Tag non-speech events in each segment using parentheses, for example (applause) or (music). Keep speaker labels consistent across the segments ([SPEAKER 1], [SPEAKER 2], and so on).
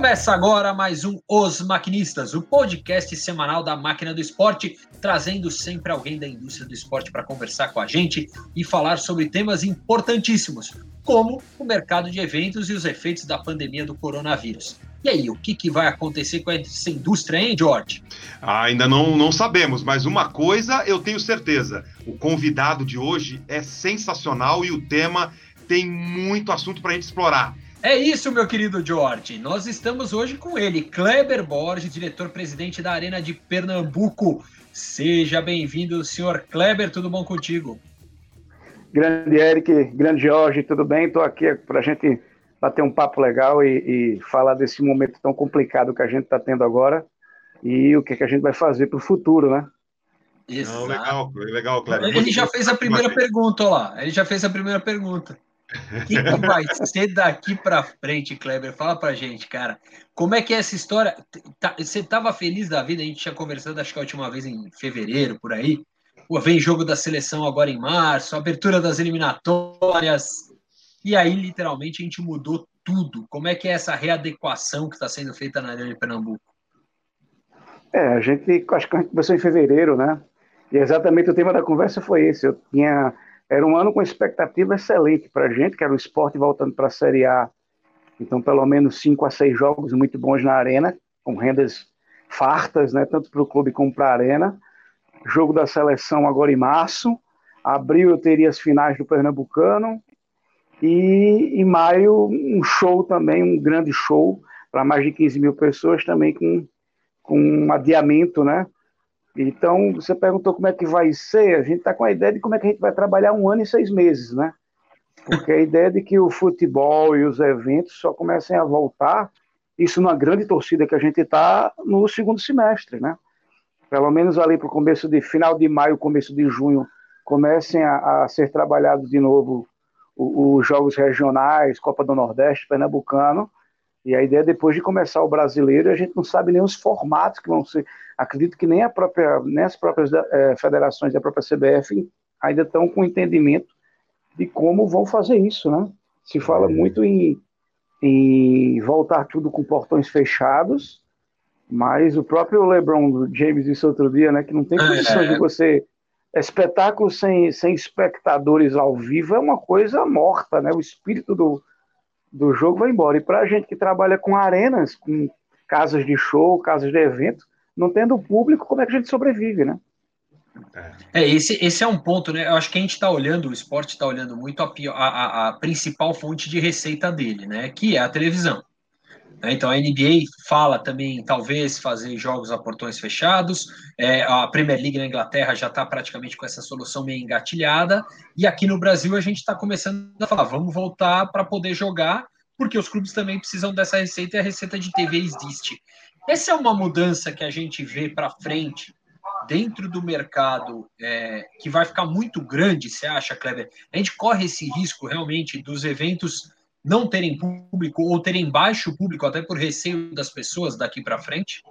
[SPEAKER 1] Começa agora mais um Os Maquinistas, o podcast semanal da Máquina do Esporte, trazendo sempre alguém da indústria do esporte para conversar com a gente e falar sobre temas importantíssimos, como o mercado de eventos e os efeitos da pandemia do coronavírus. E aí, o que, que vai acontecer com essa indústria, hein, George?
[SPEAKER 2] ainda não, não sabemos, mas uma coisa eu tenho certeza: o convidado de hoje é sensacional e o tema tem muito assunto para a gente explorar.
[SPEAKER 1] É isso, meu querido George. Nós estamos hoje com ele, Kleber Borges, diretor-presidente da Arena de Pernambuco. Seja bem-vindo, senhor Kleber, tudo bom contigo?
[SPEAKER 3] Grande Eric, grande Jorge, tudo bem? Estou aqui para a gente bater um papo legal e, e, falar desse momento tão complicado que a gente está tendo agora e o que, que a gente vai fazer para o futuro, né?
[SPEAKER 2] Não, legal, legal, Kleber.
[SPEAKER 1] Ele já fez a primeira pergunta, lá. Ele já fez a primeira pergunta. O que, que, vai ser daqui para frente, Kleber? Fala pra gente, cara. Como é que é essa história? Tá, você estava feliz da vida? A gente tinha conversado, acho que a última vez em fevereiro, por aí. Pô, vem jogo da seleção agora em março, abertura das eliminatórias. E aí, literalmente, a gente mudou tudo. Como é que é essa readequação que está sendo feita na Arena de Pernambuco?
[SPEAKER 3] É, a gente, acho que a gente começou em fevereiro, né? E exatamente o tema da conversa foi esse. Eu tinha era um ano com expectativa excelente para a gente, que era o esporte voltando para a Série A. Então, pelo menos cinco a seis jogos muito bons na Arena, com rendas fartas, né, tanto para o clube como para a Arena. Jogo da seleção agora em março. Abril eu teria as finais do Pernambucano. E em maio, um show também, um grande show, para mais de 15 mil pessoas, também com, com um adiamento, né? Então, você perguntou como é que vai ser, a gente está com a ideia de como é que a gente vai trabalhar um ano e seis meses, né? Porque a ideia de que o futebol e os eventos só comecem a voltar, isso numa grande torcida que a gente está no segundo semestre, né? Pelo menos ali para o começo de final de maio, começo de junho, comecem a, a ser trabalhados de novo os jogos regionais, Copa do Nordeste, Pernambucano, e a ideia é depois de começar o brasileiro, a gente não sabe nem os formatos que vão ser. Acredito que nem, a própria, nem as próprias é, federações da própria CBF ainda estão com entendimento de como vão fazer isso, né? Se fala é. muito em, em voltar tudo com portões fechados, mas o próprio LeBron James disse outro dia, né, que não tem condição é. de você espetáculo sem, sem espectadores ao vivo é uma coisa morta, né? O espírito do, do jogo vai embora. E para a gente que trabalha com arenas, com casas de show, casas de evento, não tendo público, como é que a gente sobrevive, né?
[SPEAKER 1] É, esse, esse é um ponto, né? Eu acho que a gente está olhando, o esporte está olhando muito a, a, a, principal fonte de receita dele, né? Que é a televisão. Né? Então a NBA fala também, talvez, fazer jogos a portões fechados. É, a Premier League na Inglaterra já está praticamente com essa solução meio engatilhada. E aqui no Brasil a gente está começando a falar, vamos voltar para poder jogar, porque os clubes também precisam dessa receita e a receita de TV existe. Essa é uma mudança que a gente vê para frente dentro do mercado é, que vai ficar muito grande, você acha, Kleber? A gente corre esse risco realmente dos eventos não terem público ou terem baixo público, até por receio das pessoas daqui para frente?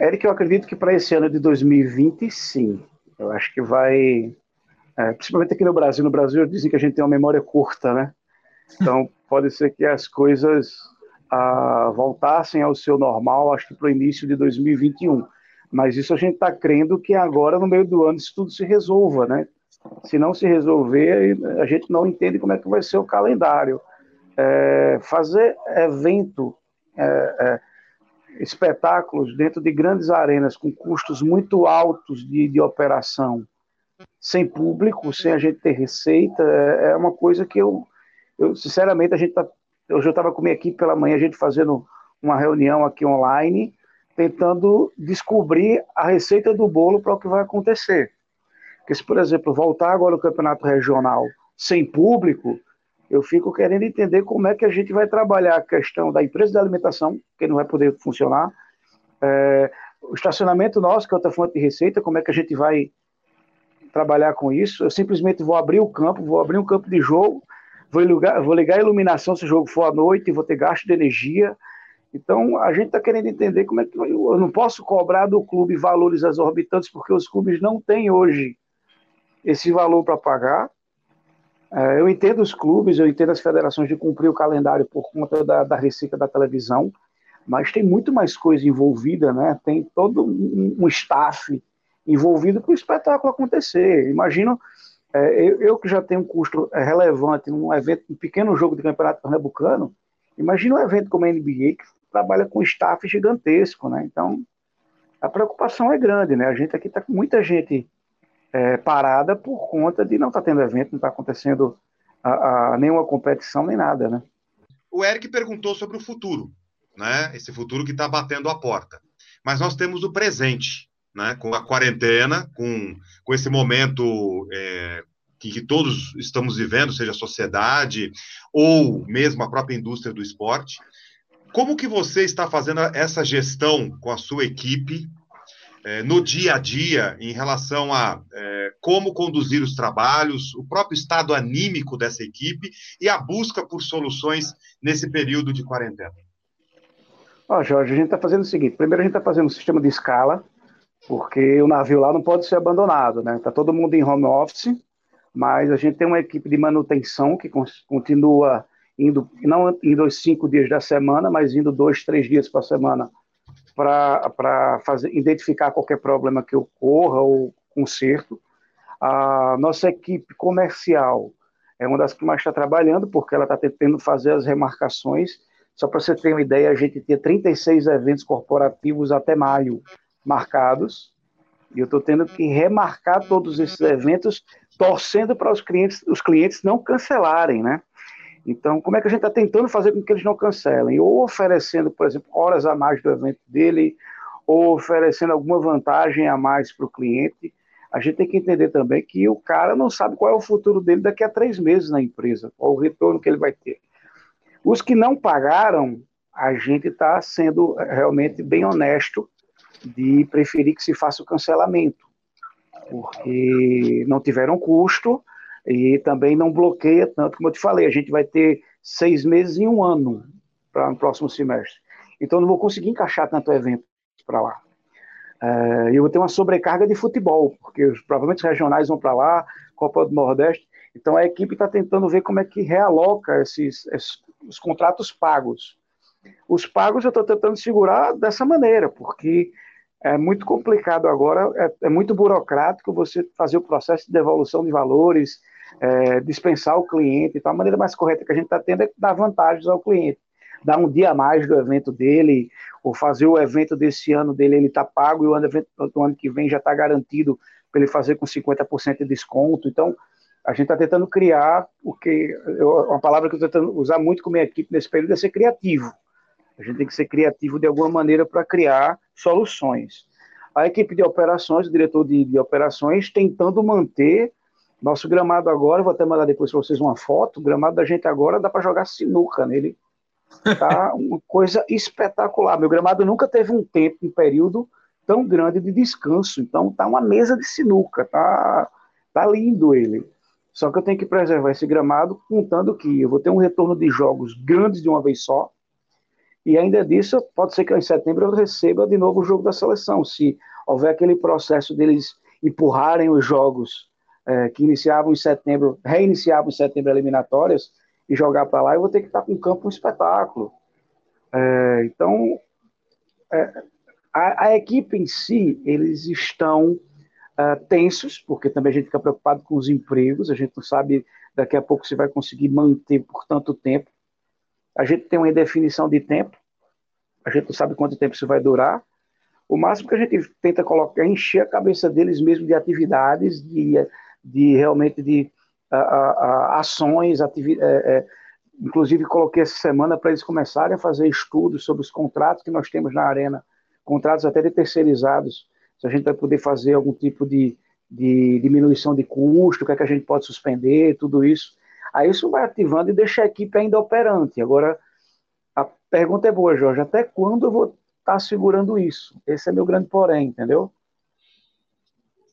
[SPEAKER 3] Eric, eu acredito que para esse ano de 2020, sim. Eu acho que vai. É, principalmente aqui no Brasil. No Brasil dizem que a gente tem uma memória curta, né? Então (laughs) pode ser que as coisas ah, voltassem ao seu normal, acho que para o início de 2021. Mas isso a gente está crendo que agora, no meio do ano, isso tudo se resolva, né? Se não se resolver, a gente não entende como é que vai ser o calendário. É, fazer evento, é, é, espetáculos dentro de grandes arenas com custos muito altos de, de operação, sem público, sem a gente ter receita, é, é uma coisa que eu, eu sinceramente, a gente tá, eu já estava com minha equipe pela manhã, a gente fazendo uma reunião aqui online, tentando descobrir a receita do bolo para o que vai acontecer. Porque se, por exemplo, voltar agora o campeonato regional sem público, eu fico querendo entender como é que a gente vai trabalhar a questão da empresa de alimentação, que não vai poder funcionar, é, o estacionamento nosso, que é outra fonte de receita, como é que a gente vai trabalhar com isso? Eu simplesmente vou abrir o campo, vou abrir um campo de jogo, vou ligar, vou ligar a iluminação se o jogo for à noite, vou ter gasto de energia. Então, a gente está querendo entender como é que eu não posso cobrar do clube valores exorbitantes, porque os clubes não têm hoje esse valor para pagar. É, eu entendo os clubes, eu entendo as federações de cumprir o calendário por conta da, da receita da televisão, mas tem muito mais coisa envolvida, né? Tem todo um, um staff envolvido para o espetáculo acontecer. Imagino, é, eu, eu, que já tenho um custo relevante num evento, um pequeno jogo de campeonato pernambucano, imagina um evento como a NBA que trabalha com staff gigantesco, né? Então, a preocupação é grande, né? A gente aqui está com muita gente é, parada por conta de não estar tá tendo evento, não está acontecendo a, a, nenhuma competição nem nada, né?
[SPEAKER 2] O Eric perguntou sobre o futuro, né? Esse futuro que está batendo a porta. Mas nós temos o presente, né? Com a quarentena, com, com esse momento é, que, que, todos estamos vivendo, seja a sociedade ou mesmo a própria indústria do esporte. Como que você está fazendo essa gestão com a sua equipe é, no dia a dia em relação a é, como conduzir os trabalhos, o próprio estado anímico dessa equipe e a busca por soluções nesse período de quarentena?
[SPEAKER 3] Ó, Jorge, a gente está fazendo o seguinte: primeiro a gente está fazendo um sistema de escala, porque o navio lá não pode ser abandonado, né? Está todo mundo em home office, mas a gente tem uma equipe de manutenção que continua indo, não indo os cinco dias da semana, mas indo dois, três dias por semana para identificar qualquer problema que ocorra ou conserto. A nossa equipe comercial é uma das que mais está trabalhando, porque ela está tentando fazer as remarcações. Só para você ter uma ideia, a gente tinha 36 eventos corporativos até maio marcados, e eu estou tendo que remarcar todos esses eventos, torcendo para os clientes, os clientes não cancelarem, né? Então, como é que a gente está tentando fazer com que eles não cancelem? Ou oferecendo, por exemplo, horas a mais do evento dele, ou oferecendo alguma vantagem a mais para o cliente. A gente tem que entender também que o cara não sabe qual é o futuro dele daqui a três meses na empresa, qual o retorno que ele vai ter. Os que não pagaram, a gente está sendo realmente bem honesto de preferir que se faça o cancelamento, porque não tiveram custo e também não bloqueia tanto, como eu te falei, a gente vai ter seis meses e um ano para o próximo semestre. Então não vou conseguir encaixar tanto evento para lá. É, eu vou ter uma sobrecarga de futebol, porque os, provavelmente os regionais vão para lá, Copa do Nordeste. Então a equipe está tentando ver como é que realoca esses, esses os contratos pagos. Os pagos eu estou tentando segurar dessa maneira, porque é muito complicado agora, é, é, muito burocrático você fazer o processo de devolução de valores, é, dispensar o cliente. Então, a maneira mais correta que a gente está tendo é dar vantagens ao cliente. Dar um dia a mais do evento dele, ou fazer o evento desse ano dele, ele está pago, e o evento do ano que vem já está garantido para ele fazer com 50% de desconto. Então, a gente está tentando criar o que. Eu, uma palavra que eu estou tentando usar muito com minha equipe nesse período é ser criativo. A gente tem que ser criativo de alguma maneira para criar soluções. A equipe de operações, o diretor de, de operações, tentando manter nosso gramado agora, vou até mandar depois para vocês uma foto. O gramado da gente agora dá para jogar sinuca nele. Tá (laughs) uma coisa espetacular. Meu gramado nunca teve um tempo, um período tão grande de descanso. Então tá uma mesa de sinuca, tá, tá lindo ele. Só que eu tenho que preservar esse gramado, contando que eu vou ter um retorno de jogos grandes de uma vez só. E ainda disso, pode ser que em setembro eu receba de novo o jogo da seleção. Se houver aquele processo deles empurrarem os jogos é, que iniciavam em setembro, reiniciavam em setembro eliminatórias, e jogar para lá, eu vou ter que estar com o campo um espetáculo. É, então, é, a, a, equipe em si, eles estão é, tensos, porque também a gente fica preocupado com os empregos, a gente não sabe daqui a pouco se vai conseguir manter por tanto tempo. A gente tem uma indefinição de tempo, a gente não sabe quanto tempo isso vai durar. O máximo que a gente tenta colocar é encher a cabeça deles mesmo de atividades, de de realmente de a, a, ações, ativi é, é, inclusive coloquei essa semana para eles começarem a fazer estudos sobre os contratos que nós temos na arena, contratos até de terceirizados, se a gente vai poder fazer algum tipo de, de diminuição de custo, o que é que a gente pode suspender, tudo isso. Aí isso vai ativando e deixa a equipe ainda operante. Agora, a pergunta é boa, Jorge, até quando eu vou estar tá segurando isso? Esse é meu grande porém, entendeu?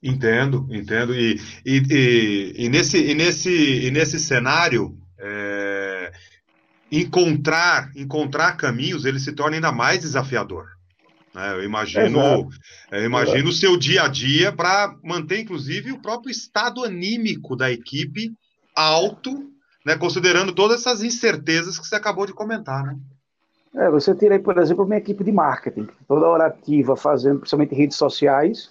[SPEAKER 2] Entendo, entendo. E, e, e, e, nesse, e, nesse, e nesse cenário, é, encontrar, encontrar caminhos, ele se torna ainda mais desafiador. Né? Eu imagino, eu imagino o seu dia a dia para manter, inclusive, o próprio estado anímico da equipe alto, né? considerando todas essas incertezas que você acabou de comentar. Né?
[SPEAKER 3] É, você tira aí, por exemplo, minha equipe de marketing, toda hora ativa, fazendo principalmente redes sociais.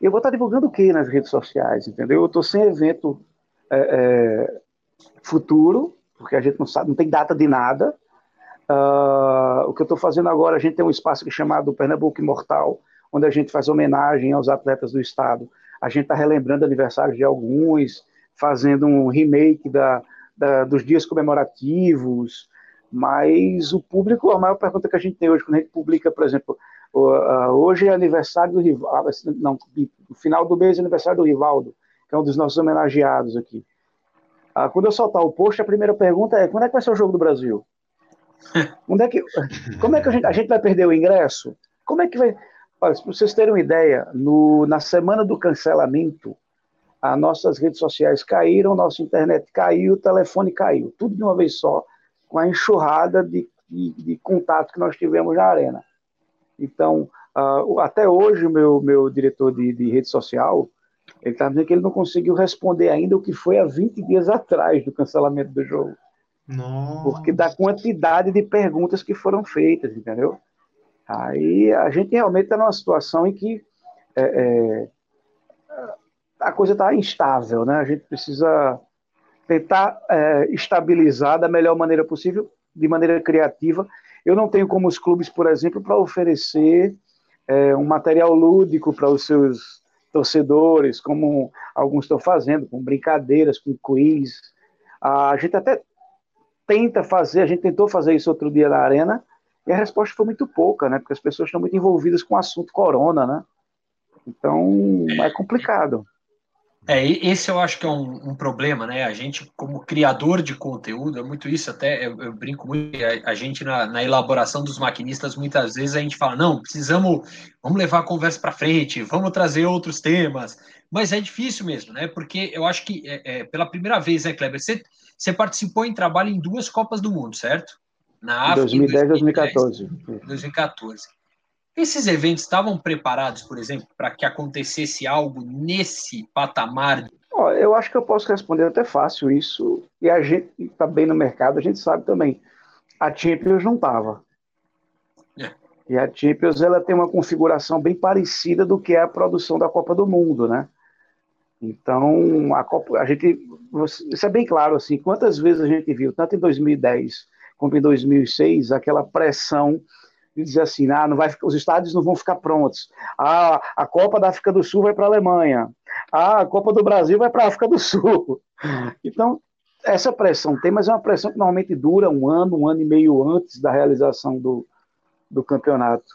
[SPEAKER 3] Eu vou estar divulgando o que nas redes sociais, entendeu? Eu estou sem evento é, é, futuro, porque a gente não sabe, não tem data de nada. Uh, o que eu estou fazendo agora, a gente tem um espaço é chamado Pernambuco Imortal, onde a gente faz homenagem aos atletas do estado. A gente está relembrando aniversários de alguns, fazendo um remake da, da, dos dias comemorativos, mas o público, a maior pergunta que a gente tem hoje, quando a gente publica, por exemplo, hoje é aniversário do Rivaldo, não, no final do mês é aniversário do Rivaldo, que é um dos nossos homenageados aqui. Ah, quando eu soltar o post, a primeira pergunta é: quando é que vai ser o jogo do Brasil? (laughs) Onde é que, como é que a gente, a gente vai perder o ingresso? Como é que vai. Olha, para vocês terem uma ideia, no, na semana do cancelamento, as nossas redes sociais caíram, nossa internet caiu, o telefone caiu, tudo de uma vez só, com a enxurrada de, de, de contato que nós tivemos na arena. Então, uh, até hoje, o meu, meu diretor de, de rede social, ele está dizendo que ele não conseguiu responder ainda o que foi há 20 dias atrás do cancelamento do jogo. Nossa. Porque da quantidade de perguntas que foram feitas, entendeu? Aí a gente realmente está numa situação em que é, é, a coisa está instável, né? A gente precisa tentar é, estabilizar da melhor maneira possível, de maneira criativa. Eu não tenho como os clubes, por exemplo, para oferecer é, um material lúdico para os seus torcedores, como alguns estão fazendo, com brincadeiras, com quiz. A gente até tenta fazer, a gente tentou fazer isso outro dia na arena, e a resposta foi muito pouca, né? Porque as pessoas estão muito envolvidas com o assunto corona, né? Então é complicado.
[SPEAKER 1] É, esse eu acho que é um, um, problema, né? A gente, como criador de conteúdo, é muito isso, até eu, eu brinco muito, a, a gente na, na, elaboração dos maquinistas, muitas vezes a gente fala, não, precisamos, vamos levar a conversa para frente, vamos trazer outros temas, mas é difícil mesmo, né? Porque eu acho que, é, é, pela primeira vez, né, Kleber, você, você participou em trabalho em duas Copas do Mundo, certo?
[SPEAKER 3] Na África, 2010 e 2014.
[SPEAKER 1] 2014. Esses eventos estavam preparados, por exemplo, para que acontecesse algo nesse patamar?
[SPEAKER 3] Oh, eu acho que eu posso responder até fácil isso. E a gente está bem no mercado, a gente sabe também. A Champions não estava. É. E a Champions ela tem uma configuração bem parecida do que é a produção da Copa do Mundo, né? Então, a Copa, a gente, isso é bem claro assim, quantas vezes a gente viu, tanto em 2010 como em 2006, aquela pressão e dizer assim, ah, não vai, os estádios não vão ficar prontos. Ah, a Copa da África do Sul vai para a Alemanha. Ah, a Copa do Brasil vai para a África do Sul. (laughs) Então, essa pressão tem, mas é uma pressão que normalmente dura um ano, um ano e meio antes da realização do, do campeonato.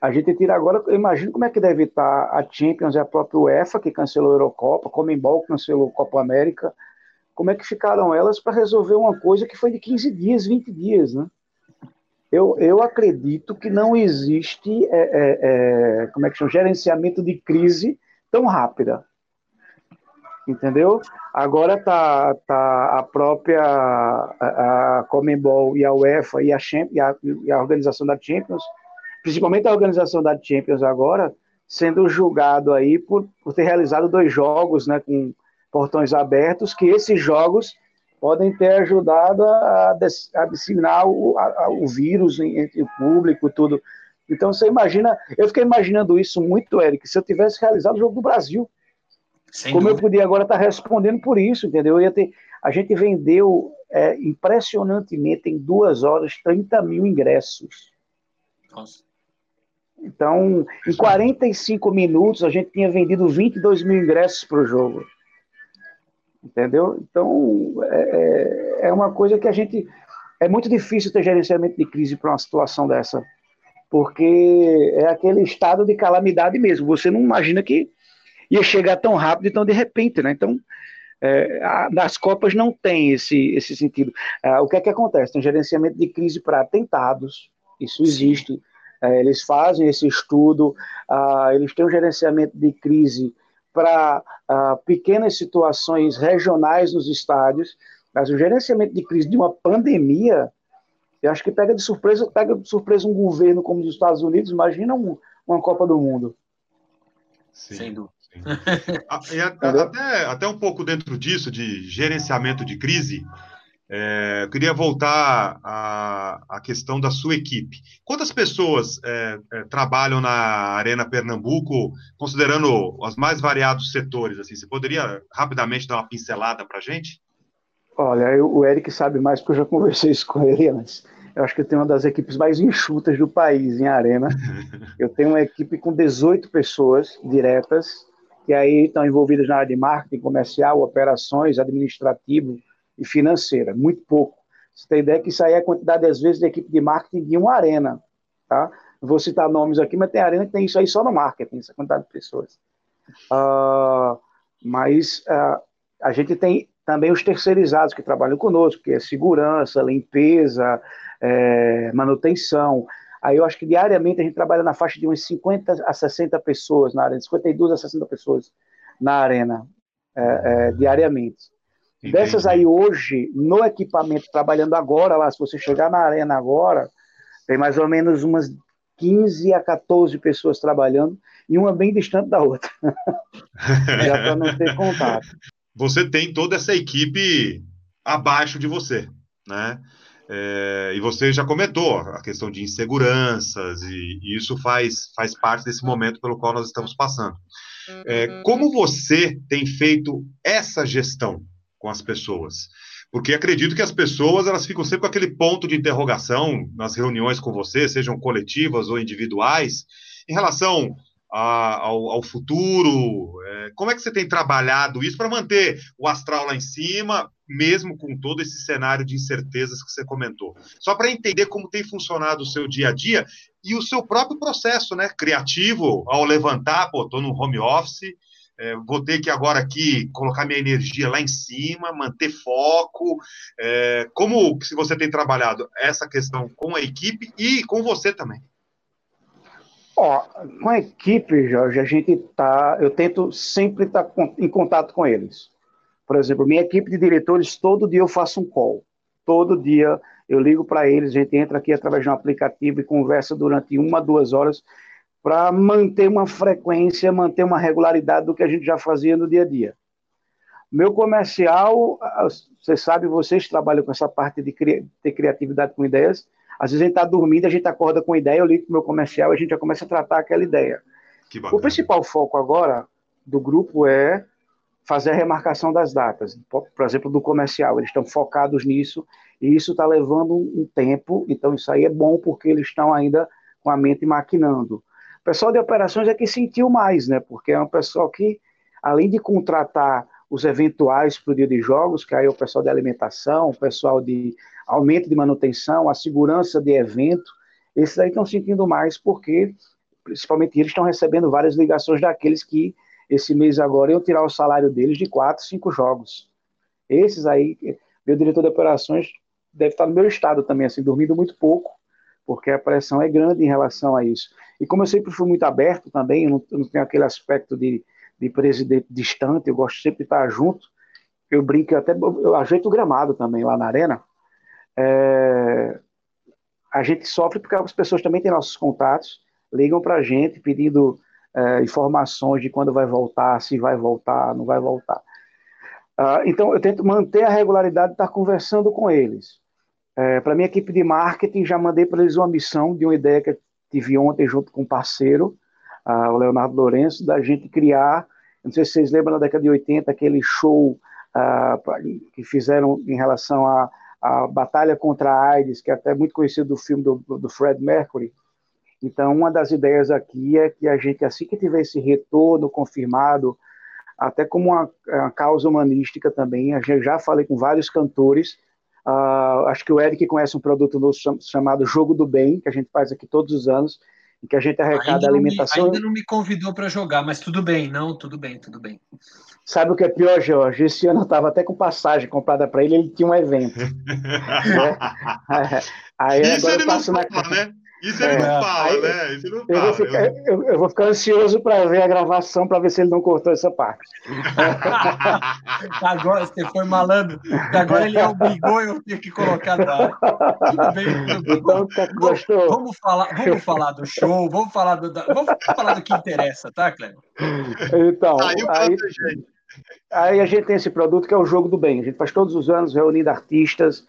[SPEAKER 3] A gente tira agora, eu imagino como é que deve estar a Champions e a própria UEFA, que cancelou a Eurocopa, a Comembol cancelou a Copa América. Como é que ficaram elas para resolver uma coisa que foi de 15 dias, 20 dias, né? Eu, eu acredito que não existe, é, é, é, como é que chama, gerenciamento de crise tão rápida. Entendeu? Agora tá, tá a própria a, a Comembol e a UEFA e a, e, a, e a organização da Champions, principalmente a organização da Champions agora, sendo julgado aí por, por ter realizado dois jogos né, com portões abertos, que esses jogos podem ter ajudado a, a disseminar o, a, o vírus entre o público e tudo. Então você imagina, eu fiquei imaginando isso muito, Eric, se eu tivesse realizado o jogo do Brasil. Sem como dúvida. eu podia agora estar respondendo por isso, entendeu? Eu ia ter, a gente vendeu é, impressionantemente em duas horas 30 mil ingressos. Nossa. Então, em 45 minutos, a gente tinha vendido 22 mil ingressos para o jogo. Entendeu? Então, é, é, é uma coisa que a gente. É muito difícil ter gerenciamento de crise para uma situação dessa, porque é aquele estado de calamidade mesmo. Você não imagina que ia chegar tão rápido e tão de repente, né? Então, é, a, nas Copas não tem esse, esse sentido. É, o que é que acontece? Tem gerenciamento de crise para atentados, isso existe. É, eles fazem esse estudo, ah, eles têm um gerenciamento de crise para uh, pequenas situações regionais nos estádios, mas o gerenciamento de crise de uma pandemia, eu acho que pega de surpresa, pega de surpresa um governo como os Estados Unidos, imagina um, uma Copa do Mundo.
[SPEAKER 2] Sim. Sem dúvida. (laughs) e até, até um pouco dentro disso, de gerenciamento de crise, É, eu queria voltar à, à, questão da sua equipe. Quantas pessoas é, é, trabalham na Arena Pernambuco, considerando os mais variados setores? Assim, você poderia rapidamente dar uma pincelada para a gente?
[SPEAKER 3] Olha, eu, o Eric sabe mais porque eu já conversei isso com ele antes. Eu acho que eu tenho uma das equipes mais enxutas do país em Arena. (laughs) Eu tenho uma equipe com 18 pessoas diretas, que aí estão envolvidas na área de marketing comercial, operações, administrativo, e financeira, muito pouco. Você tem ideia que isso aí é a quantidade, às vezes, de equipe de marketing de uma arena, tá? Vou citar nomes aqui, mas tem arena que tem isso aí só no marketing, essa quantidade de pessoas. Uh, mas uh, a gente tem também os terceirizados que trabalham conosco, que é segurança, limpeza, é, manutenção. Aí eu acho que diariamente a gente trabalha na faixa de umas 50 a 60 pessoas na arena, 52 a 60 pessoas na arena, é, é, diariamente. Entendi. Dessas aí hoje, no equipamento, trabalhando agora lá, se você chegar na arena agora, tem mais ou menos umas 15 a 14 pessoas trabalhando e uma bem distante da outra. (laughs) Já para não ter contato.
[SPEAKER 2] Você tem toda essa equipe abaixo de você, né? É, e você já comentou a questão de inseguranças, e, e, isso faz, faz parte desse momento pelo qual nós estamos passando. É, como você tem feito essa gestão? Com as pessoas. Porque acredito que as pessoas elas ficam sempre com aquele ponto de interrogação nas reuniões com você, sejam coletivas ou individuais, em relação a, ao, ao, futuro. É, como é que você tem trabalhado isso para manter o astral lá em cima, mesmo com todo esse cenário de incertezas que você comentou? Só para entender como tem funcionado o seu dia a dia e o seu próprio processo, né? Criativo, ao levantar, pô, estou no home office é, vou ter que agora aqui colocar minha energia lá em cima, manter foco. É, como se você tem trabalhado essa questão com a equipe e com você também?
[SPEAKER 3] Ó, com a equipe, Jorge, a gente tá, eu tento sempre estar tá em contato com eles. Por exemplo, minha equipe de diretores, todo dia eu faço um call. Todo dia eu ligo para eles, a gente entra aqui através de um aplicativo e conversa durante uma, duas horas para manter uma frequência, manter uma regularidade do que a gente já fazia no dia a dia. Meu comercial, você sabe, vocês trabalham com essa parte de ter criatividade com ideias. Às vezes a gente está dormindo, a gente acorda com ideia, eu ligo para o meu comercial e a gente já começa a tratar aquela ideia. O principal foco agora do grupo é fazer a remarcação das datas. Por exemplo, do comercial, eles estão focados nisso e isso está levando um tempo, então isso aí é bom porque eles estão ainda com a mente maquinando. O pessoal de operações é que sentiu mais, né? Porque é um pessoal que, além de contratar os eventuais para o dia de jogos, que aí é o pessoal de alimentação, o pessoal de aumento de manutenção, a segurança de evento, esses aí estão sentindo mais porque, principalmente eles estão recebendo várias ligações daqueles que esse mês agora iam tirar o salário deles de quatro, cinco jogos. Esses aí, meu diretor de operações deve estar no meu estado também, assim, dormindo muito pouco, porque a pressão é grande em relação a isso. E como eu sempre fui muito aberto também, eu não, eu não tenho aquele aspecto de, de presidente distante, eu gosto sempre de estar junto. Eu brinco, até eu ajeito o gramado também lá na arena. É, a gente sofre porque as pessoas também têm nossos contatos, ligam para a gente pedindo é, informações de quando vai voltar, se vai voltar, não vai voltar. Uh, então, eu tento manter a regularidade de estar conversando com eles. É, para minha equipe de marketing, já mandei para eles uma missão de uma ideia que tive ontem junto com um parceiro, uh, o Leonardo Lourenço, da gente criar, não sei se vocês lembram na década de 80, aquele show uh, que fizeram em relação à, à batalha contra a AIDS, que é até muito conhecido do filme do, do Fred Mercury. Então, uma das ideias aqui é que a gente, assim que tiver esse retorno confirmado, até como uma, uma causa humanística também, eu já falei com vários cantores, Uh, acho que o Eric conhece um produto novo chamado Jogo do Bem, que a gente faz aqui todos os anos, em que a gente arrecada ainda alimentação.
[SPEAKER 1] Me, ainda não me convidou para jogar, mas tudo bem, não, tudo bem, tudo bem.
[SPEAKER 3] Sabe o que é pior, Jorge? Esse ano eu estava até com passagem comprada para ele, ele tinha um evento. (laughs) né?
[SPEAKER 2] Aí, Isso agora ele eu passo não na... né? Isso ele é, não fala, aí, né? Isso não eu,
[SPEAKER 3] Vou ficar, eu, eu, vou ficar ansioso para ver a gravação, para ver se ele não cortou essa parte. (laughs)
[SPEAKER 1] agora você foi malandro. Agora ele obrigou eu ter que colocar na. Tudo bem. Então, tá, gostou? Vamos falar, vamos falar do show, vamos falar do, da, vamos falar do que interessa, tá, Cleber?
[SPEAKER 3] Então, aí, Aí a gente tem esse produto que é o Jogo do Bem. A gente faz todos os anos reunindo artistas,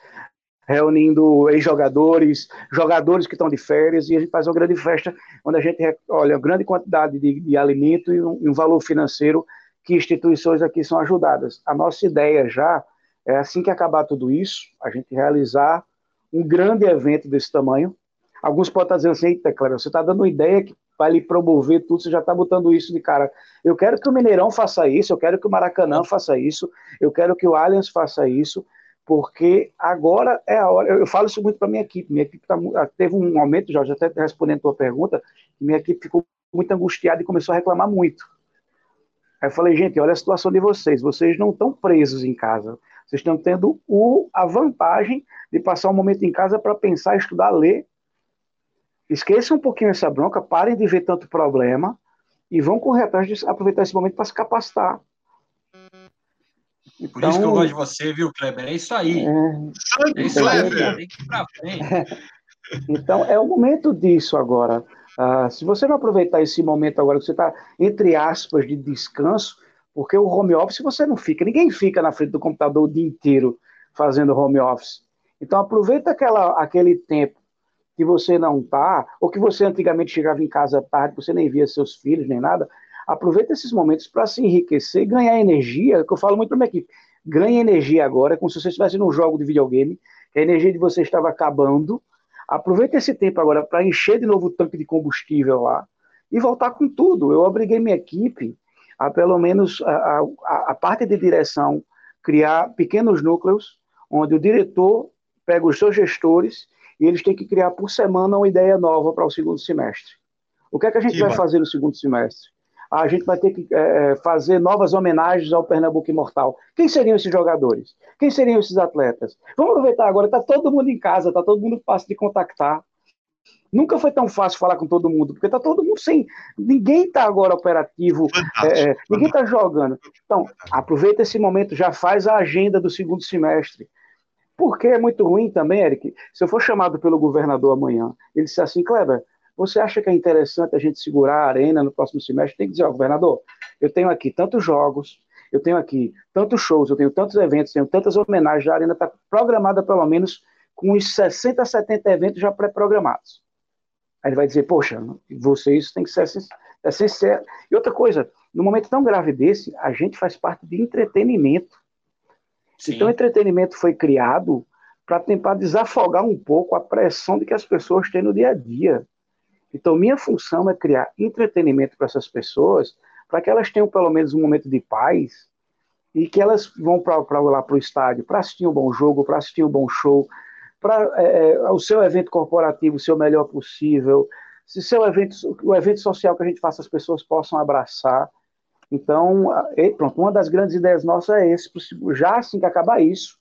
[SPEAKER 3] reunindo ex-jogadores, jogadores que estão de férias, e a gente faz uma grande festa onde a gente olha a grande quantidade de, de alimento e um, e um valor financeiro que instituições aqui são ajudadas. A nossa ideia já é assim que acabar tudo isso, a gente realizar um grande evento desse tamanho. Alguns podem estar dizendo assim, eita, você está dando uma ideia que vai lhe promover tudo, você já está botando isso de cara. Eu quero que o Mineirão faça isso, eu quero que o Maracanã faça isso, eu quero que o Allianz faça isso, porque agora é a hora. Eu, falo isso muito para minha equipe. Minha equipe tá, teve um momento, Jorge, até respondendo a tua pergunta, que minha equipe ficou muito angustiada e começou a reclamar muito. Aí eu falei, gente, olha a situação de vocês. Vocês não estão presos em casa. Vocês estão tendo o, a vantagem de passar um momento em casa para pensar, estudar, ler. Esqueçam um pouquinho essa bronca, parem de ver tanto problema e vão correr atrás de aproveitar esse momento para se capacitar.
[SPEAKER 1] Então, Por isso que eu então, gosto de você, viu, Kleber? É isso aí. É, é isso
[SPEAKER 3] aí, tem que ir pra frente. (laughs) Então, é o momento disso agora. Uh, se você não aproveitar esse momento agora, que você está, entre aspas, de descanso, porque o home office você não fica, ninguém fica na frente do computador o dia inteiro fazendo home office. Então, aproveita aquela, aquele tempo que você não está, ou que você antigamente chegava em casa tarde, você nem via seus filhos, nem nada, aproveita esses momentos para se enriquecer, ganhar energia, que eu falo muito para minha equipe, ganhe energia agora, como se você estivesse num jogo de videogame, que a energia de você estava acabando, aproveita esse tempo agora para encher de novo o tanque de combustível lá e voltar com tudo. Eu obriguei minha equipe a pelo menos a, a, a parte de direção criar pequenos núcleos onde o diretor pega os seus gestores e eles têm que criar por semana uma ideia nova para o segundo semestre. O que é que a gente vai fazer no segundo semestre? A gente vai ter que é, fazer novas homenagens ao Pernambuco Imortal. Quem seriam esses jogadores? Quem seriam esses atletas? Vamos aproveitar agora, está todo mundo em casa, está todo mundo fácil de contactar. Nunca foi tão fácil falar com todo mundo, porque está todo mundo sem. Ninguém está agora operativo, é, é ninguém está jogando. Então, aproveita esse momento, já faz a agenda do segundo semestre. Porque é muito ruim também, Eric, se eu for chamado pelo governador amanhã, ele disse assim, Kleber, você acha que é interessante a gente segurar a arena no próximo semestre? Tem que dizer, ó, governador, eu tenho aqui tantos jogos, eu tenho aqui tantos shows, eu tenho tantos eventos, tenho tantas homenagens, a arena está programada pelo menos com uns 60, 70 eventos já pré-programados. Aí ele vai dizer, poxa, vocês têm que ser essencial. E outra coisa, no momento tão grave desse, a gente faz parte de entretenimento. Sim. Então, entretenimento foi criado para tentar desafogar um pouco a pressão de que as pessoas têm no dia a dia. Então, minha função é criar entretenimento para essas pessoas, para que elas tenham pelo menos um momento de paz e que elas vão para lá para o estádio para assistir um bom jogo, para assistir um bom show, para é, é, o seu evento corporativo ser o melhor possível, se seu evento, o evento social que a gente faça as pessoas possam abraçar. Então, pronto, uma das grandes ideias nossas é esse, já assim que acabar isso,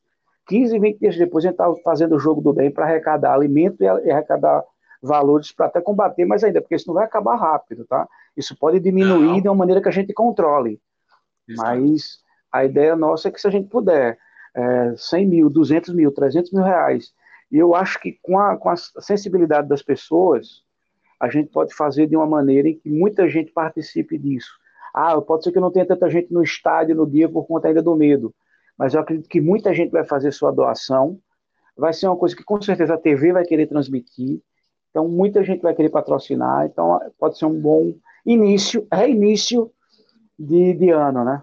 [SPEAKER 3] 15, 20 dias depois a gente está fazendo o jogo do bem para arrecadar alimento e arrecadar valores para até combater mais ainda, porque isso não vai acabar rápido, tá? Isso pode diminuir não. de uma maneira que a gente controle. Mas a ideia nossa é que se a gente puder, é, 100 mil, 200 mil, 300 mil reais, e eu acho que com a, com a sensibilidade das pessoas, a gente pode fazer de uma maneira em que muita gente participe disso. Ah, pode ser que não tenha tanta gente no estádio no dia por conta ainda do medo, mas eu acredito que muita gente vai fazer sua doação. Vai ser uma coisa que com certeza a TV vai querer transmitir. Então, muita gente vai querer patrocinar. Então, pode ser um bom início, reinício de, de ano, né?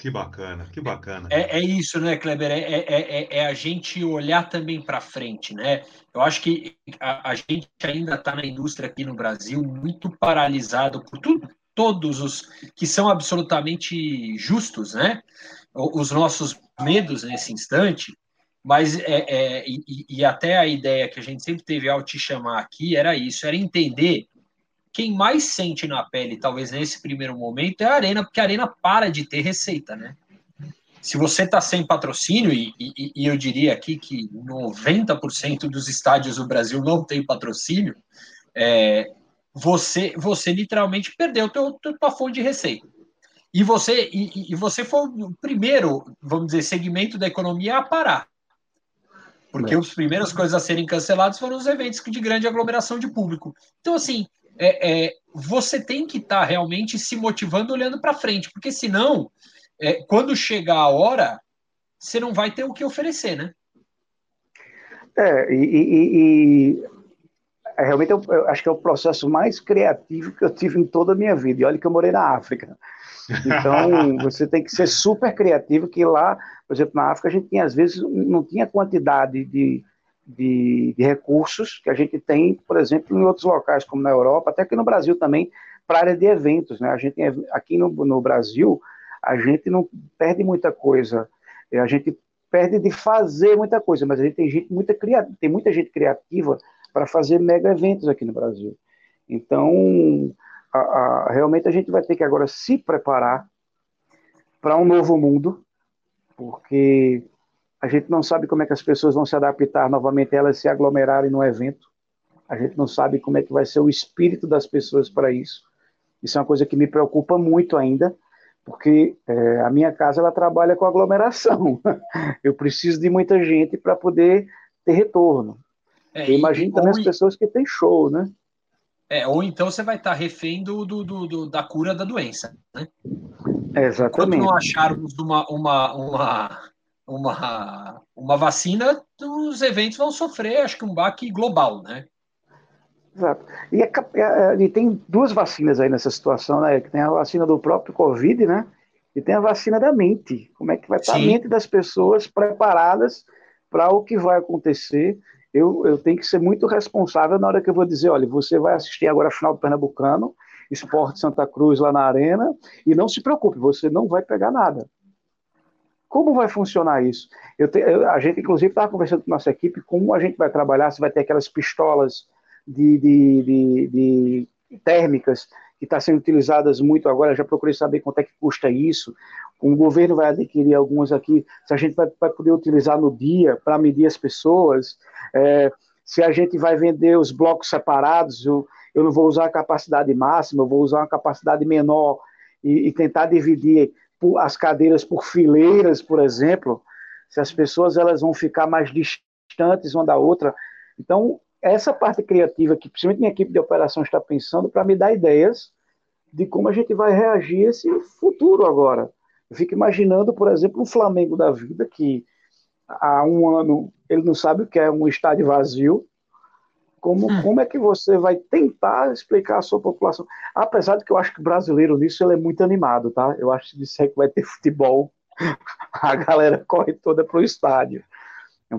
[SPEAKER 2] Que bacana, que bacana.
[SPEAKER 1] É, é isso, né, Kleber? É, é, é, é a gente olhar também para frente, né? Eu acho que a, a gente ainda está na indústria aqui no Brasil muito paralisado por tudo, todos os que são absolutamente justos, né? Os nossos medos nesse instante, mas é, é e, e, até a ideia que a gente sempre teve ao te chamar aqui era isso, era entender quem mais sente na pele, talvez nesse primeiro momento, é a Arena, porque a Arena para de ter receita, né? Se você está sem patrocínio, e, e, e, eu diria aqui que 90% dos estádios do Brasil não tem patrocínio, é, você, você literalmente perdeu teu, tua fonte de receita. E você, e, e você foi o primeiro, vamos dizer, segmento da economia a parar. Porque é. as primeiras coisas a serem canceladas foram os eventos de grande aglomeração de público. Então, assim, é, é você tem que estar tá realmente se motivando olhando para frente, porque senão é, quando chegar a hora, você não vai ter o que oferecer, né?
[SPEAKER 3] É, e, e, e é, realmente eu, eu, acho que é o processo mais criativo que eu tive em toda a minha vida. E olha que eu morei na África. Então, (laughs) você tem que ser super criativo, que lá, por exemplo, na África, a gente tinha, às vezes, não tinha quantidade de, de, de recursos que a gente tem, por exemplo, em outros locais, como na Europa, até aqui no Brasil também, para a área de eventos. Né? A gente, aqui no, no Brasil, a gente não perde muita coisa. A gente perde de fazer muita coisa, mas a gente tem gente muita tem muita gente criativa para fazer mega eventos aqui no Brasil. Então, a, a, realmente a gente vai ter que agora se preparar para um novo mundo, porque a gente não sabe como é que as pessoas vão se adaptar novamente a elas se aglomerarem no evento. A gente não sabe como é que vai ser o espírito das pessoas para isso. Isso é uma coisa que me preocupa muito ainda, porque é, a minha casa ela trabalha com aglomeração. (laughs) Eu preciso de muita gente para poder ter retorno. É, Eu imagino também as pessoas que têm show, né?
[SPEAKER 1] É, ou então você vai estar refém do, do, do, da cura da doença, né?
[SPEAKER 3] Exatamente.
[SPEAKER 1] Quando não acharmos uma, uma, uma, uma, uma vacina, os eventos vão sofrer, acho que um baque global, né?
[SPEAKER 3] Exato. E, é, é, e, tem duas vacinas aí nessa situação, né? Tem a vacina do próprio Covid, né? E tem a vacina da mente. Como é que vai estar Sim. a mente das pessoas preparadas para o que vai acontecer? Eu, eu tenho que ser muito responsável na hora que eu vou dizer, olha, você vai assistir agora a final do Pernambucano, Esporte Santa Cruz lá na Arena, e não se preocupe, você não vai pegar nada. Como vai funcionar isso? Eu te, eu, a gente, inclusive, estava conversando com nossa equipe como a gente vai trabalhar, se vai ter aquelas pistolas de, de, de, de térmicas que estão tá sendo utilizadas muito agora, já procurei saber quanto é que custa isso. O governo vai adquirir algumas aqui, se a gente vai, vai poder utilizar no dia para medir as pessoas, é, se a gente vai vender os blocos separados, eu, eu não vou usar a capacidade máxima, eu vou usar uma capacidade menor e, e tentar dividir as cadeiras por fileiras, por exemplo, se as pessoas elas vão ficar mais distantes uma da outra. Então, essa parte criativa que principalmente minha equipe de operação está pensando para me dar ideias de como a gente vai reagir a esse futuro agora. Eu fico imaginando, por exemplo, o Flamengo da vida, que há um ano ele não sabe o que é um estádio vazio. Como, hum. como é que você vai tentar explicar à sua população? Apesar de que eu acho que o brasileiro nisso ele é muito animado, tá? Eu acho que disser que vai ter futebol, (laughs) a galera corre toda para o estádio.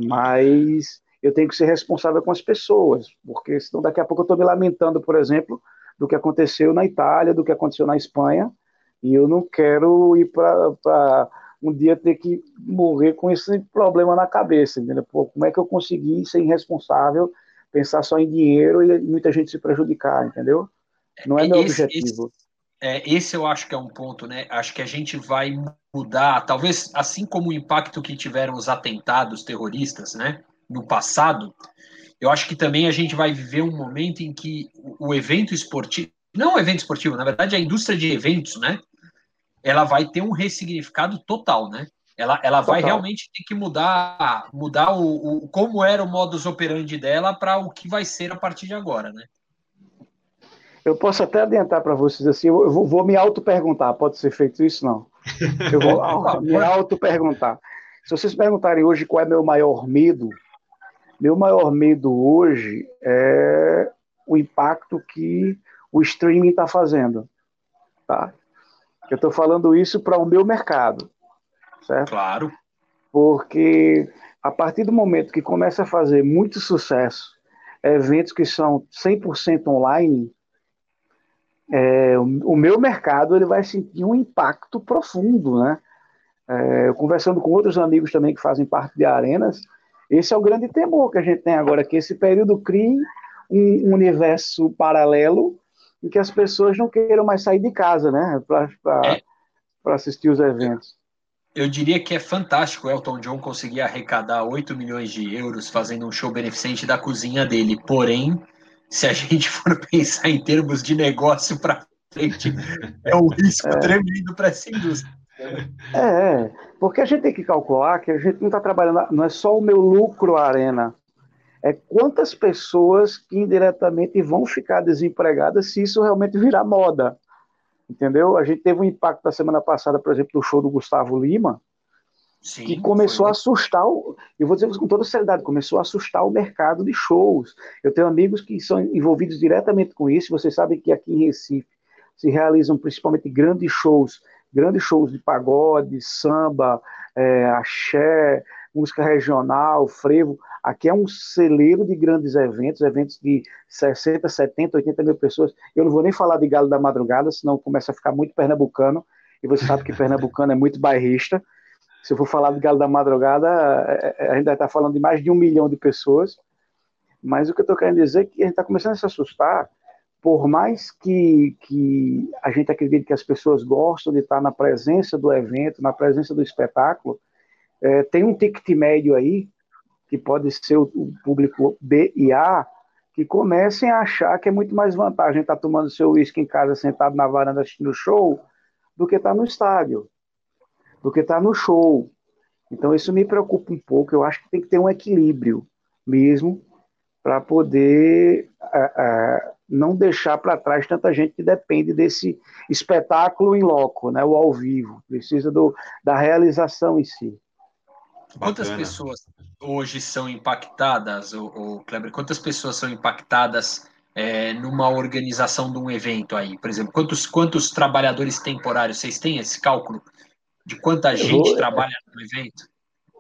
[SPEAKER 3] Mas eu tenho que ser responsável com as pessoas, porque senão daqui a pouco eu estou me lamentando, por exemplo, do que aconteceu na Itália, do que aconteceu na Espanha, e eu não quero ir para um dia ter que morrer com esse problema na cabeça, entendeu? Pô, como é que eu consegui ser irresponsável, pensar só em dinheiro e muita gente se prejudicar, entendeu? Não é, é meu esse, objetivo.
[SPEAKER 1] Esse, é, esse eu acho que é um ponto, né? Acho que a gente vai mudar, talvez assim como o impacto que tiveram os atentados terroristas, né? no passado, eu acho que também a gente vai viver um momento em que o evento esportivo, não o evento esportivo, na verdade a indústria de eventos, né? Ela vai ter um ressignificado total, né? Ela, ela vai realmente ter que mudar, mudar o, o como era o modus operandi dela para o que vai ser a partir de agora, né?
[SPEAKER 3] Eu posso até adiantar para vocês assim, eu vou, vou me auto-perguntar, pode ser feito isso não? Eu vou (laughs) me auto-perguntar. Se vocês perguntarem hoje qual é meu maior medo, meu maior medo hoje é o impacto que o streaming está fazendo. Tá? Eu estou falando isso para o meu mercado, certo?
[SPEAKER 1] Claro.
[SPEAKER 3] Porque a partir do momento que começa a fazer muito sucesso, eventos que são 100% online, é, o, meu mercado ele vai sentir um impacto profundo, né? É, conversando com outros amigos também que fazem parte de arenas, esse é o grande temor que a gente tem agora, que esse período crie um universo paralelo em que as pessoas não queiram mais sair de casa, né, para é. assistir os eventos.
[SPEAKER 1] Eu diria que é fantástico o Elton John conseguir arrecadar 8 milhões de euros fazendo um show beneficente da cozinha dele. Porém, se a (laughs) gente for pensar em termos de negócio para frente, é um risco é. tremendo para essa indústria.
[SPEAKER 3] É, é, porque a gente tem que calcular que a gente não está trabalhando, não é só o meu lucro arena, é quantas pessoas que indiretamente vão ficar desempregadas se isso realmente virar moda. Entendeu? A gente teve um impacto da semana passada, por exemplo, do show do Gustavo Lima, Sim, que começou a assustar, o, eu vou dizer com toda seriedade, começou a assustar o mercado de shows. Eu tenho amigos que são envolvidos diretamente com isso, vocês sabem que aqui em Recife se realizam principalmente grandes shows, grandes shows de pagode, samba, é, axé, música regional, frevo. Aqui é um celeiro de grandes eventos, eventos de 60, 70, 80 mil pessoas. Eu não vou nem falar de Galo da Madrugada, senão começa a ficar muito pernambucano, e você sabe que pernambucano é muito bairrista. Se eu for falar de Galo da Madrugada, é, é, a gente vai estar falando de mais de um milhão de pessoas. Mas o que eu estou querendo dizer é que a gente está começando a se assustar, por mais que, que a gente acredite que as pessoas gostam de estar na presença do evento, na presença do espetáculo, é, tem um ticket médio aí que pode ser o, o, público B e A, que comecem a achar que é muito mais vantagem estar tomando seu uísque em casa, sentado na varanda assistindo show, do que estar no estádio, do que estar no show. Então isso me preocupa um pouco. Eu acho que tem que ter um equilíbrio mesmo para poder não deixar para trás tanta gente que depende desse espetáculo em loco, né, o ao vivo, precisa do, da realização em si.
[SPEAKER 1] Quantas pessoas hoje são impactadas, o, o Kleber? Quantas pessoas são impactadas é, numa organização de um evento aí? Por exemplo, quantos, quantos trabalhadores temporários? Vocês têm esse cálculo de quanta gente vou, trabalha no evento?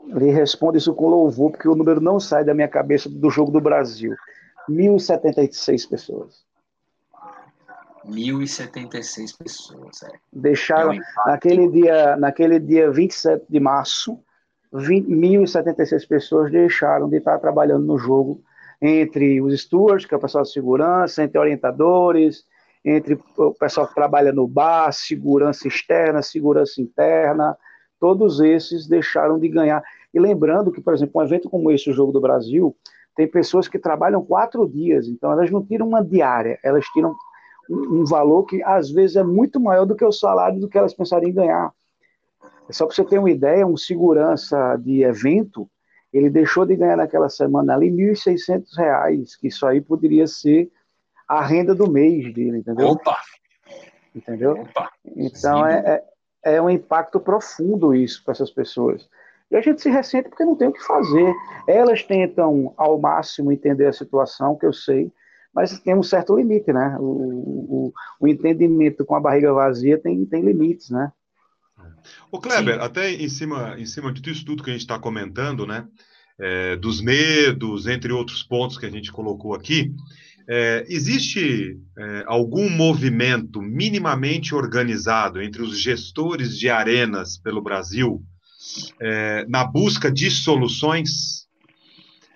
[SPEAKER 3] Ele responde isso com louvor, porque o número não sai da minha cabeça do jogo do Brasil. 1.076 pessoas.
[SPEAKER 1] 1.076 pessoas, é.
[SPEAKER 3] Deixaram, é um naquele, dia, naquele dia 27 de março, 1.076 pessoas deixaram de estar trabalhando no jogo, entre os stewards, que é o pessoal de segurança, entre orientadores, entre o pessoal que trabalha no bar, segurança externa, segurança interna, todos esses deixaram de ganhar. E lembrando que, por exemplo, um evento como esse, o Jogo do Brasil, tem pessoas que trabalham quatro dias, então elas não tiram uma diária, elas tiram um, valor que às vezes é muito maior do que o salário do que elas pensariam em ganhar. Só para você ter uma ideia, um segurança de evento, ele deixou de ganhar naquela semana ali R$ 1.600, que isso aí poderia ser a renda do mês dele, entendeu?
[SPEAKER 1] Opa!
[SPEAKER 3] Entendeu? Opa. Então é, é, é, um impacto profundo isso para essas pessoas. E a gente se ressente porque não tem o que fazer. Elas tentam ao máximo entender a situação, que eu sei, mas tem um certo limite, né? O, o, o entendimento com a barriga vazia tem, tem limites, né?
[SPEAKER 2] O Kleber, Sim. até em cima, em cima de tudo tudo que a gente está comentando, né? É, dos medos, entre outros pontos que a gente colocou aqui, é, existe é, algum movimento minimamente organizado entre os gestores de arenas pelo Brasil é, na busca de soluções?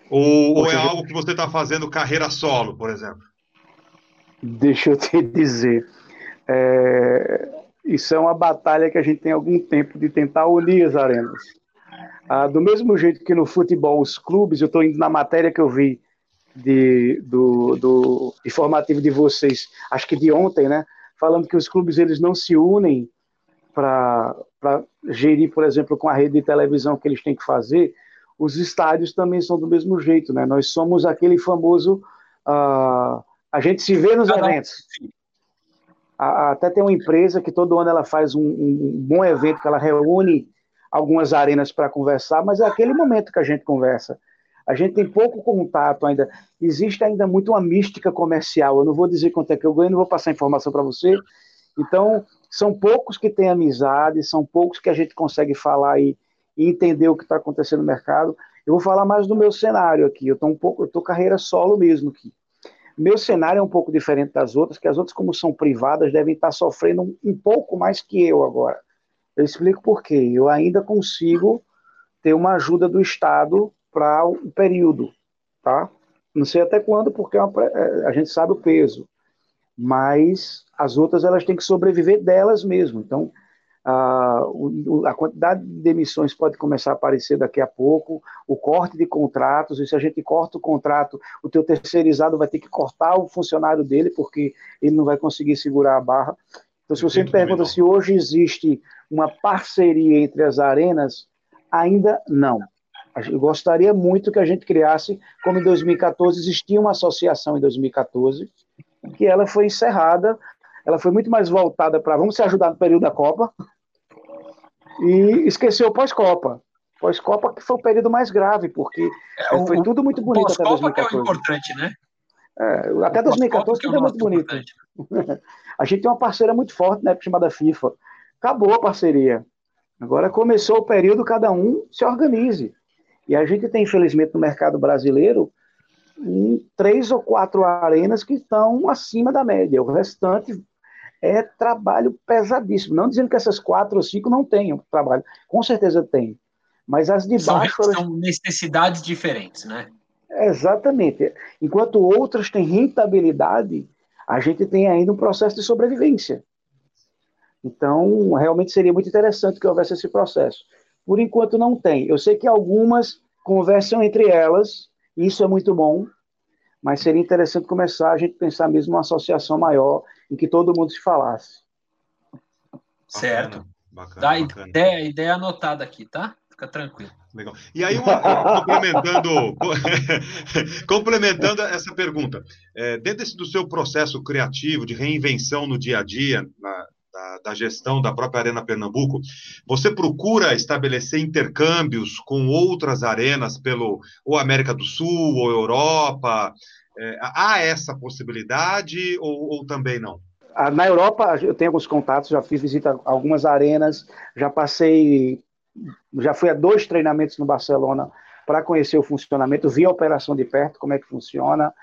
[SPEAKER 2] Ou, ou é algo que você está fazendo carreira solo, por exemplo?
[SPEAKER 3] Deixa eu te dizer. É, isso é uma batalha que a gente tem algum tempo de tentar unir as arenas. Ah, do mesmo jeito que no futebol, os clubes, eu estou indo na matéria que eu vi de, do, do informativo de vocês, acho que de ontem, né? Falando que os clubes eles não se unem para gerir, por exemplo, com a rede de televisão que eles têm que fazer. Os estádios também são do mesmo jeito, né? Nós somos aquele famoso. Uh, a gente se vê nos eventos até tem uma empresa que todo ano ela faz um, um bom evento, que ela reúne algumas arenas para conversar, mas é aquele momento que a gente conversa. A gente tem pouco contato ainda. Existe ainda muito uma mística comercial. Eu não vou dizer quanto é que eu ganho, não vou passar informação para você. Então, são poucos que têm amizade, são poucos que a gente consegue falar e, e entender o que está acontecendo no mercado. Eu vou falar mais do meu cenário aqui. Eu estou um pouco, eu estou carreira solo mesmo aqui. Meu cenário é um pouco diferente das outras, que as outras, como são privadas, devem estar sofrendo um, um pouco mais que eu agora. Eu explico por quê. Eu ainda consigo ter uma ajuda do Estado para um período, tá? Não sei até quando, porque é uma, é, a gente sabe o peso. Mas as outras, elas têm que sobreviver delas mesmo. Então, a, a quantidade de demissões pode começar a aparecer daqui a pouco, o corte de contratos, e se a gente corta o contrato, o teu terceirizado vai ter que cortar o funcionário dele, porque ele não vai conseguir segurar a barra. Então, se você me pergunta se hoje existe uma parceria entre as arenas, ainda não. Eu gostaria muito que a gente criasse, como em 2014 existia uma associação em 2014, que ela foi encerrada ela foi muito mais voltada para vamos se ajudar no período da Copa e esqueceu pós-Copa. Pós-Copa que foi o período mais grave, porque é, o, foi tudo muito bonito até 2014.
[SPEAKER 1] Que é o importante, né?
[SPEAKER 3] É, até 2014 tudo é, é muito bonito. (laughs) a gente tem uma parceira muito forte, né, chamada FIFA. Acabou a parceria. Agora começou o período, cada um se organize. E a gente tem, infelizmente, no mercado brasileiro, três ou quatro arenas que estão acima da média. O restante é trabalho pesadíssimo. Não dizendo que essas quatro ou cinco não tenham trabalho. Com certeza tem. Mas as de
[SPEAKER 1] são,
[SPEAKER 3] baixo.
[SPEAKER 1] São necessidades diferentes, né?
[SPEAKER 3] Exatamente. Enquanto outras têm rentabilidade, a gente tem ainda um processo de sobrevivência. Então, realmente seria muito interessante que houvesse esse processo. Por enquanto, não tem. Eu sei que algumas conversam entre elas, isso é muito bom, mas seria interessante começar a gente pensar mesmo uma associação maior em que todo mundo se falasse.
[SPEAKER 1] Certo. Bacana, Dá bacana. Ideia, ideia anotada aqui, tá? Fica tranquilo.
[SPEAKER 2] Legal. E aí, uma, complementando, (laughs) complementando essa pergunta, é, dentro desse, do seu processo criativo de reinvenção no dia a dia, na, da, da, gestão da própria Arena Pernambuco, você procura estabelecer intercâmbios com outras arenas pelo ou América do Sul ou Europa? É, há essa possibilidade ou, ou também não?
[SPEAKER 3] Ah, na Europa, eu tenho alguns contatos, já fiz visita a algumas arenas, já passei já fui a dois treinamentos no Barcelona para conhecer o funcionamento, vi a operação de perto, como é que funciona,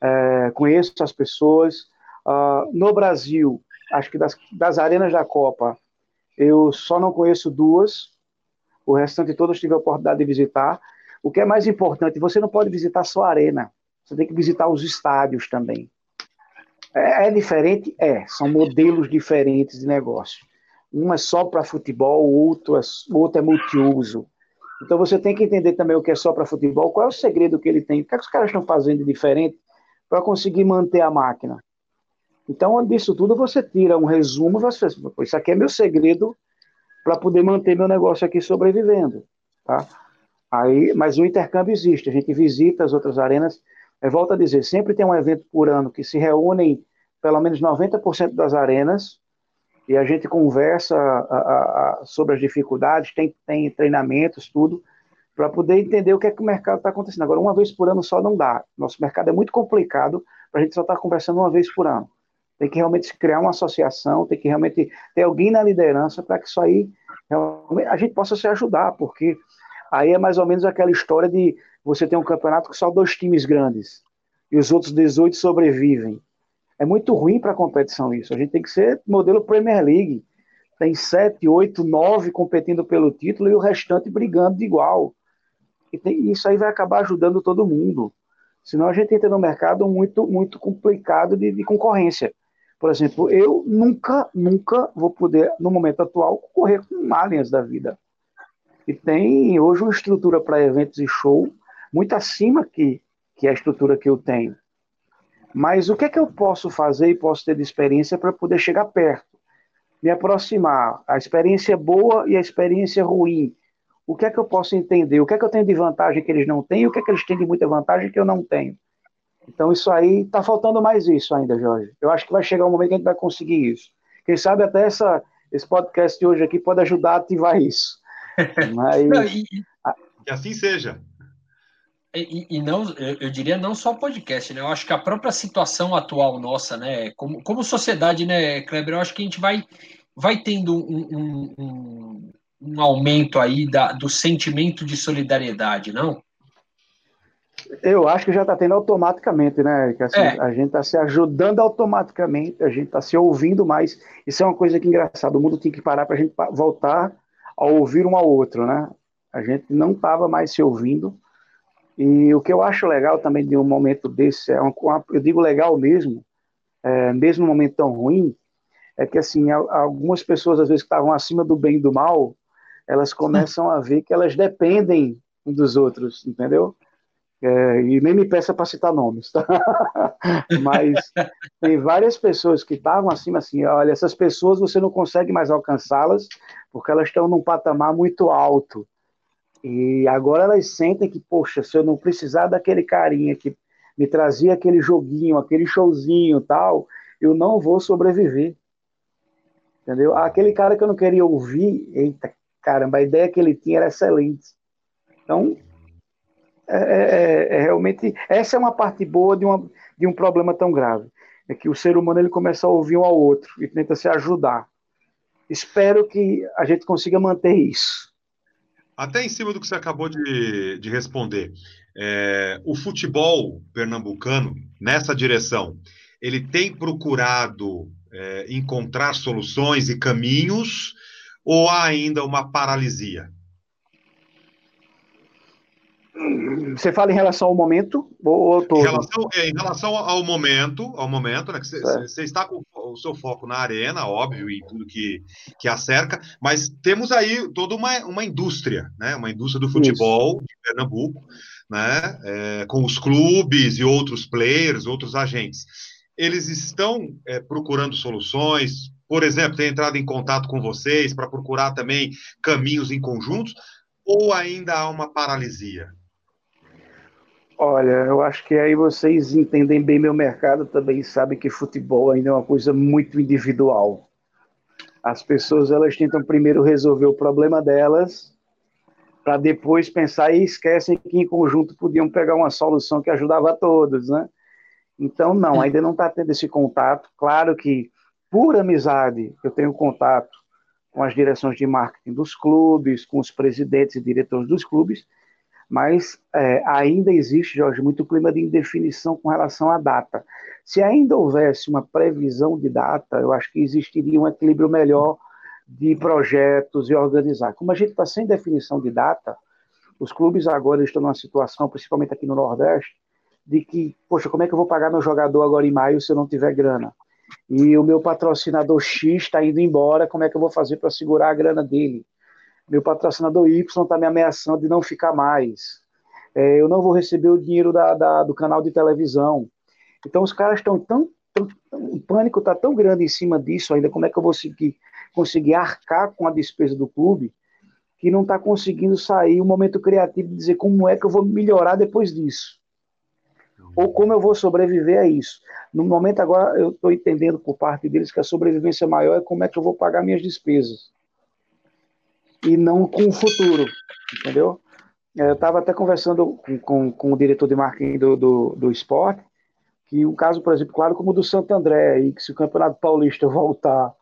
[SPEAKER 3] é, conheço as pessoas. Uh, no Brasil, acho que das, das arenas da Copa, eu só não conheço duas, o restante todas tive a oportunidade de visitar. O que é mais importante, você não pode visitar só a arena, você tem que visitar os estádios também. É, é diferente? É, são modelos diferentes de negócio. Um é só para futebol, outro é, outro é multiuso. Então você tem que entender também o que é só para futebol, qual é o segredo que ele tem, o que, é que os caras estão fazendo de diferente para conseguir manter a máquina. Então, disso tudo, você tira um resumo, você isso aqui é meu segredo para poder manter meu negócio aqui sobrevivendo, tá? Aí, mas o intercâmbio existe, a gente visita as outras arenas, é, volta a dizer, sempre tem um evento por ano que se reúnem pelo menos 90% das arenas, e a gente conversa a, a, a, sobre as dificuldades, tem, tem treinamentos, tudo, para poder entender o que é que o mercado está acontecendo. Agora, uma vez por ano só não dá. Nosso mercado é muito complicado para a gente só estar tá conversando uma vez por ano. Tem que realmente criar uma associação, tem que realmente ter alguém na liderança para que isso aí a gente possa se ajudar, porque aí é mais ou menos aquela história de você ter um campeonato com só dois times grandes e os outros 18 sobrevivem. É muito ruim para a competição isso. A gente tem que ser modelo Premier League. Tem sete, oito, nove competindo pelo título e o restante brigando de igual. E tem, isso aí vai acabar ajudando todo mundo. Senão a gente entra no mercado muito, muito complicado de, de concorrência. Por exemplo, eu nunca, nunca vou poder, no momento atual, concorrer com aliens da vida. E tem hoje uma estrutura para eventos e show muito acima que, que a estrutura que eu tenho. Mas o que é que eu posso fazer e posso ter de experiência para poder chegar perto? Me aproximar. A experiência boa e a experiência ruim. O que é que eu posso entender? O que é que eu tenho de vantagem que eles não têm? O que é que eles têm de muita vantagem que eu não tenho? Então, isso aí, está faltando mais isso ainda, Jorge. Eu acho que vai chegar um momento que a gente vai conseguir isso. Quem sabe até essa, esse podcast de hoje aqui pode ajudar a ativar isso. (laughs)
[SPEAKER 2] Mas... E, que assim seja.
[SPEAKER 1] E, e, não, eu diria não só podcast, né? Eu acho que a própria situação atual nossa, né? Como, como sociedade, né, Kleber? Eu acho que a gente vai, vai tendo um, um, um aumento aí da, do sentimento de solidariedade, não?
[SPEAKER 3] Eu acho que já está tendo automaticamente, né? Que assim, é. A gente está se ajudando automaticamente, a gente está se ouvindo mais. Isso é uma coisa que é engraçada. O mundo tem que parar para a gente voltar a ouvir um ao outro, né? A gente não estava mais se ouvindo e o que eu acho legal também de um momento desse, é uma, eu digo legal mesmo, é, mesmo num momento tão ruim, é que assim, algumas pessoas às vezes que estavam acima do bem e do mal, elas começam a ver que elas dependem um dos outros, entendeu? É, e nem me peça para citar nomes, tá? (laughs) Mas tem várias pessoas que estavam acima, assim, olha, essas pessoas você não consegue mais alcançá-las porque elas estão num patamar muito alto. E agora elas sentem que, poxa, se eu não precisar daquele carinha que me trazia aquele joguinho, aquele showzinho tal, eu não vou sobreviver. Entendeu? Aquele cara que eu não queria ouvir, eita, caramba, a ideia que ele tinha era excelente. Então, é, é, é, é realmente, essa é uma parte boa de, uma, de um problema tão grave. É que o ser humano ele começa a ouvir um ao outro e tenta se ajudar. Espero que a gente consiga manter isso.
[SPEAKER 2] Até em cima do que você acabou de, de responder, é, o futebol pernambucano, nessa direção, ele tem procurado é, encontrar soluções e caminhos ou há ainda uma paralisia?
[SPEAKER 3] Você fala em relação ao momento ou todo?
[SPEAKER 2] Em relação, é, em relação ao momento, ao momento, né? Você, é. está com o seu foco na arena, óbvio, e tudo que, que a cerca, mas temos aí toda uma, uma indústria, né? Uma indústria do futebol Isso. de Pernambuco, né? É, com os clubes e outros players, outros agentes. Eles estão é, procurando soluções, por exemplo, ter entrado em contato com vocês para procurar também caminhos em conjuntos, ou ainda há uma paralisia?
[SPEAKER 3] Olha, eu acho que aí vocês entendem bem meu mercado também sabem que futebol ainda é uma coisa muito individual. As pessoas elas tentam primeiro resolver o problema delas para depois pensar e esquecem que em conjunto podiam pegar uma solução que ajudava a todos, né? Então não, ainda não está tendo esse contato. Claro que por amizade eu tenho contato com as direções de marketing dos clubes, com os presidentes e diretores dos clubes mas é, ainda existe, Jorge, muito clima de indefinição com relação à data. Se ainda houvesse uma previsão de data, eu acho que existiria um equilíbrio melhor de projetos e organizar. Como a gente está sem definição de data, os clubes agora estão numa situação, principalmente aqui no Nordeste, de que, poxa, como é que eu vou pagar meu jogador agora em maio se eu não tiver grana? E o meu patrocinador X está indo embora, como é que eu vou fazer para segurar a grana dele? Meu patrocinador Y está me ameaçando de não ficar mais. É, eu não vou receber o dinheiro da, da, do canal de televisão. Então os caras estão tão, tão, O pânico está tão grande em cima disso ainda. Como é que eu vou conseguir, conseguir arcar com a despesa do clube que não está conseguindo sair o um momento criativo de dizer como é que eu vou melhorar depois disso? Ou como eu vou sobreviver a isso? No momento agora, eu estou entendendo por parte deles que a sobrevivência maior é como é que eu vou pagar minhas despesas e não com o futuro, entendeu? É, eu estava até conversando com, com, com, o diretor de marketing do, do, do esporte, que um caso, por exemplo, claro como o do Santo André, e que se o Campeonato Paulista (laughs) voltar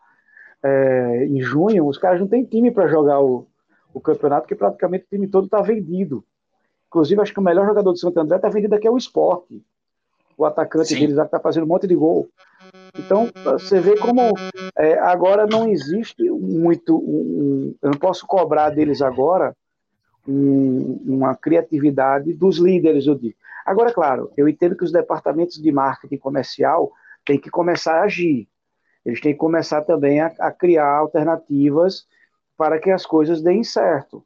[SPEAKER 3] é, em junho, os caras não têm time para jogar o, o campeonato, porque praticamente o time todo está vendido. Inclusive, acho que o melhor jogador do Santo André está vendido aqui é o esporte. O atacante Sim. deles está fazendo um monte de gol. Então, você vê como é, agora não existe muito. Um, eu não posso cobrar deles agora um, uma criatividade dos líderes, eu digo. Agora, claro, eu entendo que os departamentos de marketing comercial têm que começar a agir. Eles têm que começar também a, a criar alternativas para que as coisas deem certo.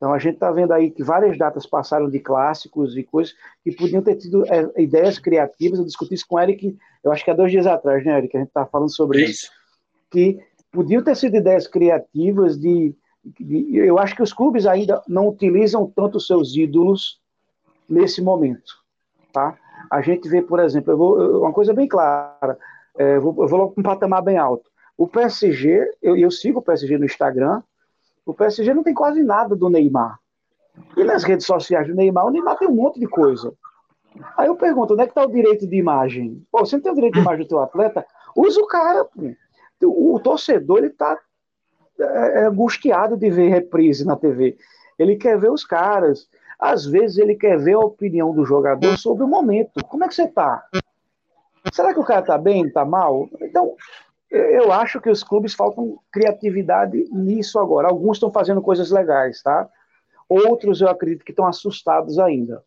[SPEAKER 3] Então a gente está vendo aí que várias datas passaram de clássicos e coisas que podiam ter tido é, ideias criativas. Eu discuti isso com o Eric, eu acho que há dois dias atrás, né, Eric? A gente estava falando sobre isso. isso. Que podiam ter sido ideias criativas de, de, Eu acho que os clubes ainda não utilizam tanto seus ídolos nesse momento. Tá? A gente vê, por exemplo, eu vou, uma coisa bem clara, é, eu, vou, eu vou logo com um patamar bem alto. O PSG, eu, eu sigo o PSG no Instagram, o PSG não tem quase nada do Neymar. E nas redes sociais do Neymar, o Neymar tem um monte de coisa. Aí eu pergunto, onde é que está o direito de imagem? Pô, você não tem o direito de imagem do teu atleta? Usa o cara. O, o torcedor, ele está é, é, angustiado de ver reprise na TV. Ele quer ver os caras. Às vezes ele quer ver a opinião do jogador sobre o momento. Como é que você está? Será que o cara está bem, está mal? Então, eu acho que os clubes faltam criatividade nisso agora. Alguns estão fazendo coisas legais, tá? Outros eu acredito que estão assustados ainda.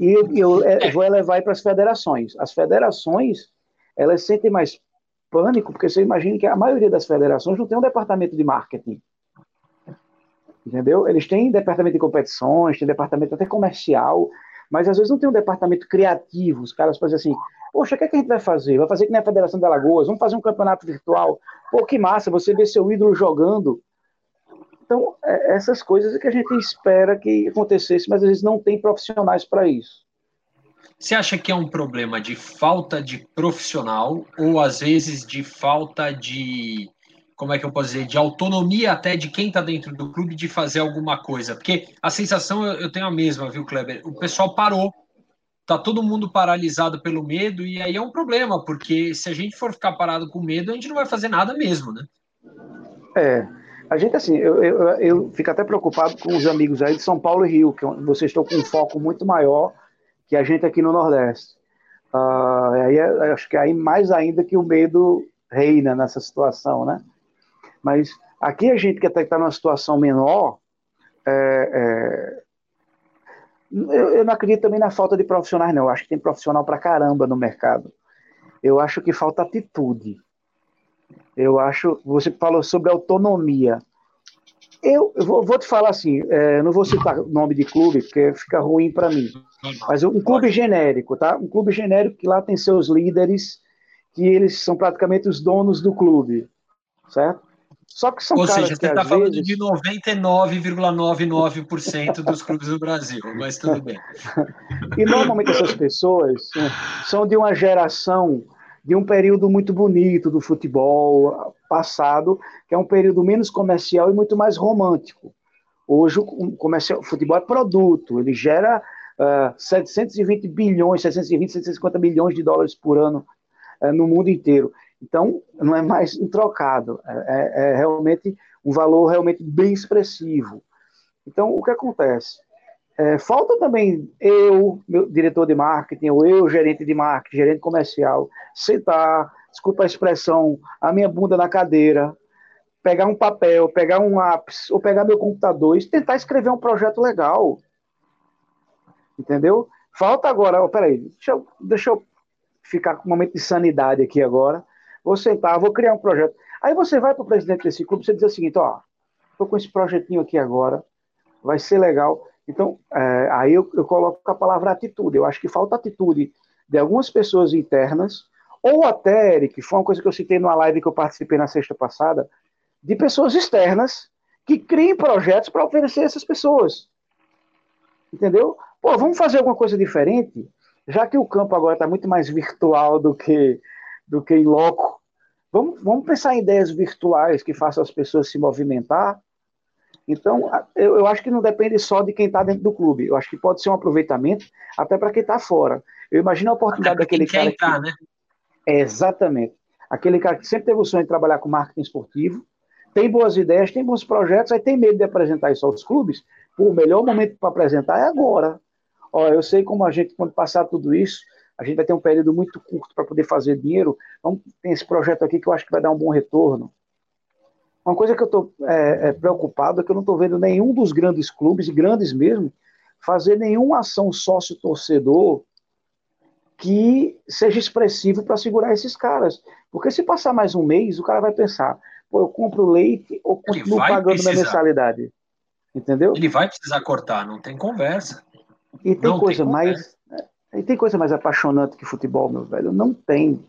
[SPEAKER 3] E eu, eu vou levar para as federações. As federações, elas sentem mais pânico, porque você imagina que a maioria das federações não tem um departamento de marketing. Entendeu? Eles têm departamento de competições, tem departamento até comercial, mas às vezes não tem um departamento criativo. Os caras fazem assim, Poxa, o que, é que a gente vai fazer? Vai fazer que nem a Federação de Alagoas? Vamos fazer um campeonato virtual? Pô, que massa, você vê seu ídolo jogando. Então, é, essas coisas é que a gente espera que acontecesse, mas às vezes não tem profissionais para isso.
[SPEAKER 1] Você acha que é um problema de falta de profissional ou às vezes de falta de como é que eu posso dizer, de autonomia até de quem está dentro do clube de fazer alguma coisa. Porque a sensação eu tenho a mesma, viu, Kleber? O pessoal parou, tá todo mundo paralisado pelo medo, e aí é um problema, porque se a gente for ficar parado com medo, a gente não vai fazer nada mesmo, né?
[SPEAKER 3] É. A gente, assim, eu, eu, eu fico até preocupado com os amigos aí de São Paulo e Rio, que vocês estão com um foco muito maior que a gente aqui no Nordeste. Uh, aí, acho que aí mais ainda que o medo reina nessa situação, né? Mas aqui a gente que até está numa situação menor, é, é, eu, eu, não acredito também na falta de profissionais, não. Eu acho que tem profissional para caramba no mercado. Eu acho que falta atitude. Eu acho. Você falou sobre autonomia. Eu, eu vou, vou, te falar assim, é, não vou citar nome de clube, porque fica ruim para mim. Mas um clube genérico, tá? Um clube genérico que lá tem seus líderes, que eles são praticamente os donos do clube, certo?
[SPEAKER 1] Só que são Ou seja, você está falando vezes... de 99,99% dos clubes do Brasil, mas tudo bem. (laughs)
[SPEAKER 3] e normalmente essas pessoas são de uma geração, de um período muito bonito do futebol passado, que é um período menos comercial e muito mais romântico. Hoje o, comercial, o futebol é produto, ele gera uh, 720 bilhões, 720, 750 bilhões de dólares por ano uh, no mundo inteiro. Então, não é mais trocado, é, é, é realmente um valor realmente bem expressivo. Então, o que acontece? É, falta também eu, meu diretor de marketing, ou eu, gerente de marketing, gerente comercial, sentar, desculpa a expressão, a minha bunda na cadeira, pegar um papel, pegar um lápis, ou pegar meu computador e tentar escrever um projeto legal. Entendeu? Falta agora, oh, peraí, deixa eu, deixa eu ficar com um momento de sanidade aqui agora vou sentar, vou criar um projeto. Aí você vai para o presidente desse clube, você diz o seguinte, ó, estou com esse projetinho aqui agora, vai ser legal. Então, é, aí eu, eu, coloco a palavra atitude. Eu acho que falta atitude de algumas pessoas internas, ou até, Eric, foi uma coisa que eu citei numa live que eu participei na sexta passada, de pessoas externas que criem projetos para oferecer essas pessoas. Entendeu? Pô, vamos fazer alguma coisa diferente? Já que o campo agora está muito mais virtual do que do que em loco. Vamos, vamos pensar em ideias virtuais que façam as pessoas se movimentar. Então, eu, eu acho que não depende só de quem está dentro do clube. Eu acho que pode ser um aproveitamento até para quem está fora. Eu imagino a oportunidade daquele cara. Entrar, que... né? É, exatamente. Aquele cara que sempre teve o sonho de trabalhar com marketing esportivo, tem boas ideias, tem bons projetos, aí tem medo de apresentar isso aos clubes. Pô, o melhor momento para apresentar é agora. Ó, eu sei como a gente, quando passar tudo isso, a gente vai ter um período muito curto para poder fazer dinheiro. Então, tem esse projeto aqui que eu acho que vai dar um bom retorno. Uma coisa que eu estou é, é, preocupado é que eu não estou vendo nenhum dos grandes clubes, e grandes mesmo, fazer nenhuma ação sócio-torcedor que seja expressivo para segurar esses caras. Porque se passar mais um mês, o cara vai pensar, pô, eu compro leite ou continuo pagando precisar. minha mensalidade. Entendeu?
[SPEAKER 1] Ele vai precisar cortar, não tem conversa.
[SPEAKER 3] E tem não coisa tem mais. E tem coisa mais apaixonante que futebol, meu velho? Não tem.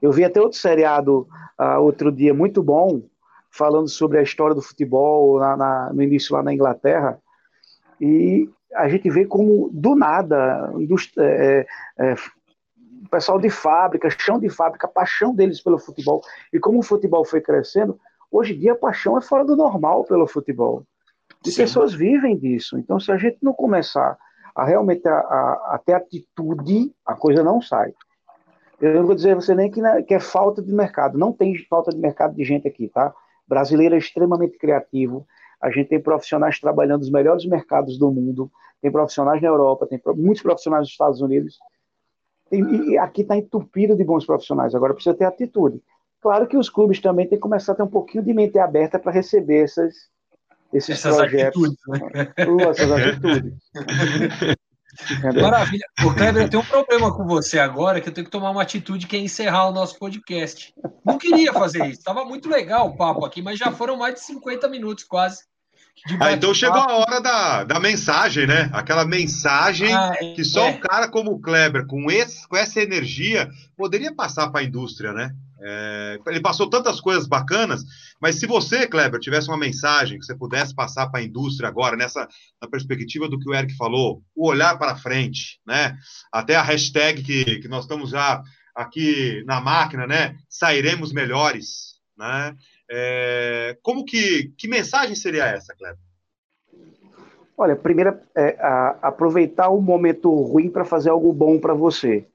[SPEAKER 3] Eu vi até outro seriado uh, outro dia muito bom, falando sobre a história do futebol na, na, no início lá na Inglaterra. E a gente vê como, do nada, é, é, o pessoal de fábrica, chão de fábrica, a paixão deles pelo futebol. E como o futebol foi crescendo, hoje em dia a paixão é fora do normal pelo futebol. E Sim. pessoas vivem disso. Então, se a gente não começar a realmente a, a, a ter atitude, a coisa não sai. Eu não vou dizer a você nem que, que é falta de mercado. Não tem falta de mercado de gente aqui, tá? Brasileiro é extremamente criativo. A gente tem profissionais trabalhando nos melhores mercados do mundo. Tem profissionais na Europa, tem muitos profissionais nos Estados Unidos. E aqui está entupido de bons profissionais. Agora precisa ter atitude. Claro que os clubes também têm que começar a ter um pouquinho de mente aberta para receber essas, esses essas projetos. Atitudes, né? essas atitudes. (laughs)
[SPEAKER 1] Maravilha. O Kleber, eu tenho um problema com você agora, que eu tenho que tomar uma atitude que é encerrar o nosso podcast. Não queria fazer isso. Estava muito legal o papo aqui, mas já foram mais de 50 minutos quase.
[SPEAKER 2] Ah, então chegou a hora da, da mensagem, né? Aquela mensagem ah, é, que só é. um cara como o Kleber, com, esse, com essa energia, poderia passar para a indústria, né? É, ele passou tantas coisas bacanas, mas se você, Kleber, tivesse uma mensagem que você pudesse passar para a indústria agora, nessa na perspectiva do que o Eric falou, o olhar para frente, né? Até a hashtag que, que nós estamos já aqui na máquina, né? Sairemos melhores, né? É, como que que mensagem seria essa, Kleber?
[SPEAKER 3] Olha, primeiro é a, aproveitar o momento ruim para fazer algo bom para você.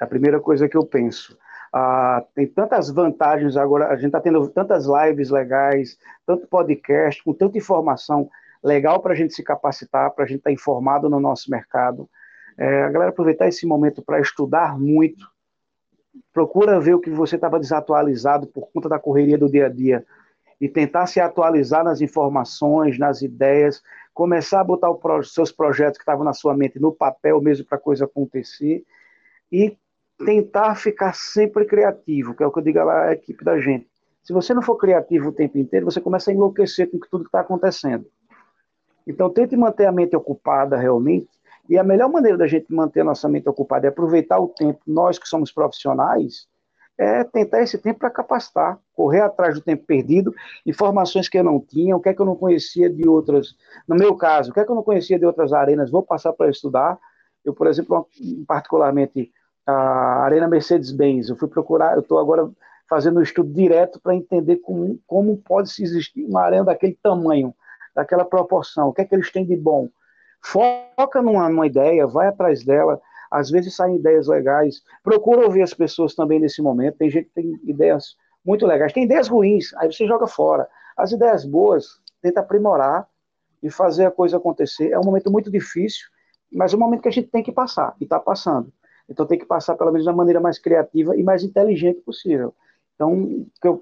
[SPEAKER 3] É a primeira coisa que eu penso. Ah, tem tantas vantagens agora, a gente está tendo tantas lives legais, tanto podcast, com tanta informação legal para a gente se capacitar, para a gente estar tá informado no nosso mercado. É, a galera aproveitar esse momento para estudar muito, procura ver o que você estava desatualizado por conta da correria do dia a dia e tentar se atualizar nas informações, nas ideias, começar a botar os seus projetos que estavam na sua mente no papel mesmo para a coisa acontecer e tentar ficar sempre criativo, que é o que eu digo à equipe da gente. Se você não for criativo o tempo inteiro, você começa a enlouquecer com tudo que está acontecendo. Então, tente manter a mente ocupada realmente. E a melhor maneira da gente manter a nossa mente ocupada e aproveitar o tempo, nós que somos profissionais, é tentar esse tempo para capacitar, correr atrás do tempo perdido, informações que eu não tinha, o que é que eu não conhecia de outras. No meu caso, o que é que eu não conhecia de outras arenas, vou passar para estudar. Eu, por exemplo, particularmente, a Arena Mercedes-Benz. Eu fui procurar, eu estou agora fazendo um estudo direto para entender como, como pode se existir uma arena daquele tamanho, daquela proporção, o que é que eles têm de bom. Foca numa, numa ideia, vai atrás dela, às vezes saem ideias legais. Procura ouvir as pessoas também nesse momento. Tem gente que tem ideias muito legais, tem ideias ruins, aí você joga fora. As ideias boas, tenta aprimorar e fazer a coisa acontecer. É um momento muito difícil, mas é um momento que a gente tem que passar, e está passando. Então tem que passar pelo menos maneira mais criativa e mais inteligente possível. Então, o que eu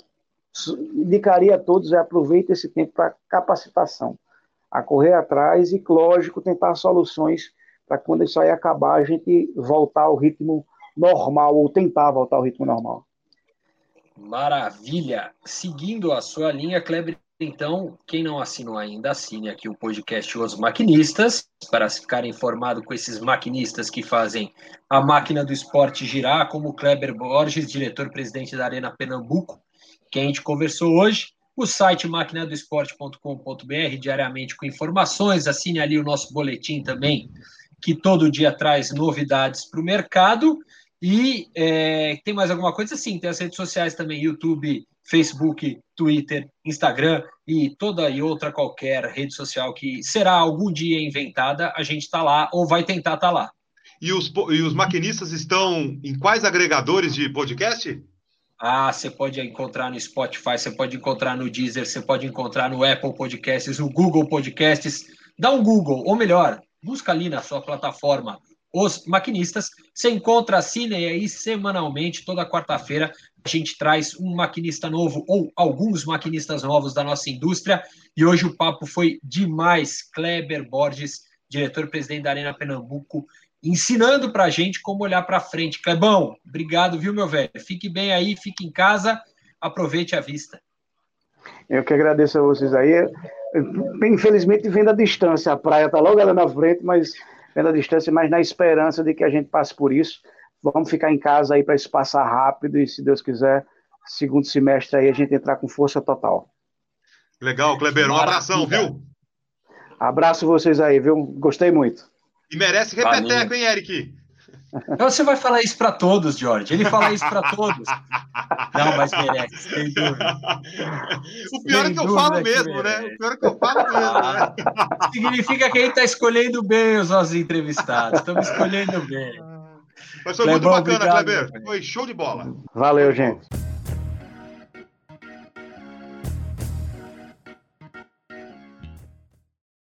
[SPEAKER 3] indicaria a todos é aproveitar esse tempo para capacitação, a correr atrás e, lógico, tentar soluções para quando isso aí acabar, a gente voltar ao ritmo normal, ou tentar voltar ao ritmo normal.
[SPEAKER 1] Maravilha! Seguindo a sua linha, Kleber, então, quem não assinou ainda, assine aqui o podcast Os Maquinistas, para ficar informado com esses maquinistas que fazem a máquina do esporte girar, como Kleber Borges, diretor-presidente da Arena Pernambuco, que a gente conversou hoje. O site maquinadoesporte.com.br, diariamente com informações. Assine ali o nosso boletim também, que todo dia traz novidades para o mercado. E é, tem mais alguma coisa? Sim, tem as redes sociais também, YouTube, Facebook, Twitter, Instagram e toda e outra qualquer rede social que será algum dia inventada, a gente está lá ou vai tentar estar tá lá.
[SPEAKER 2] E os, e os maquinistas estão em quais agregadores de podcast?
[SPEAKER 1] Ah, você pode encontrar no Spotify, você pode encontrar no Deezer, você pode encontrar no Apple Podcasts, no Google Podcasts. Dá um Google, ou melhor, busca ali na sua plataforma Os Maquinistas. Você encontra, assine aí semanalmente, toda quarta-feira, a gente traz um maquinista novo ou alguns maquinistas novos da nossa indústria. E hoje o papo foi demais. Kleber Borges, diretor-presidente da Arena Pernambuco, ensinando para a gente como olhar para frente. Clebão, obrigado, viu, meu velho? Fique bem aí, fique em casa, aproveite a vista.
[SPEAKER 3] Eu que agradeço a vocês aí. Infelizmente, vem da distância, a praia está logo ali na frente, mas vem da distância, mas na esperança de que a gente passe por isso. Vamos ficar em casa aí para isso passar rápido e, se Deus quiser, segundo semestre aí a gente entrar com força total.
[SPEAKER 2] Legal, Kleber. Um abração, viu?
[SPEAKER 3] Abraço vocês aí, viu? Gostei muito.
[SPEAKER 2] E merece repeteco, hein, Eric?
[SPEAKER 1] Então você vai falar isso para todos, Jorge. Ele fala isso para todos. Não, mas merece, sem dúvida.
[SPEAKER 2] O pior sem é que eu falo mesmo, né? O pior é que eu falo mesmo, né?
[SPEAKER 1] Significa que ele está escolhendo bem os nossos entrevistados. Estamos escolhendo bem.
[SPEAKER 2] Mas foi Clebão, muito bacana, Kleber. Foi show de bola.
[SPEAKER 3] Valeu, gente.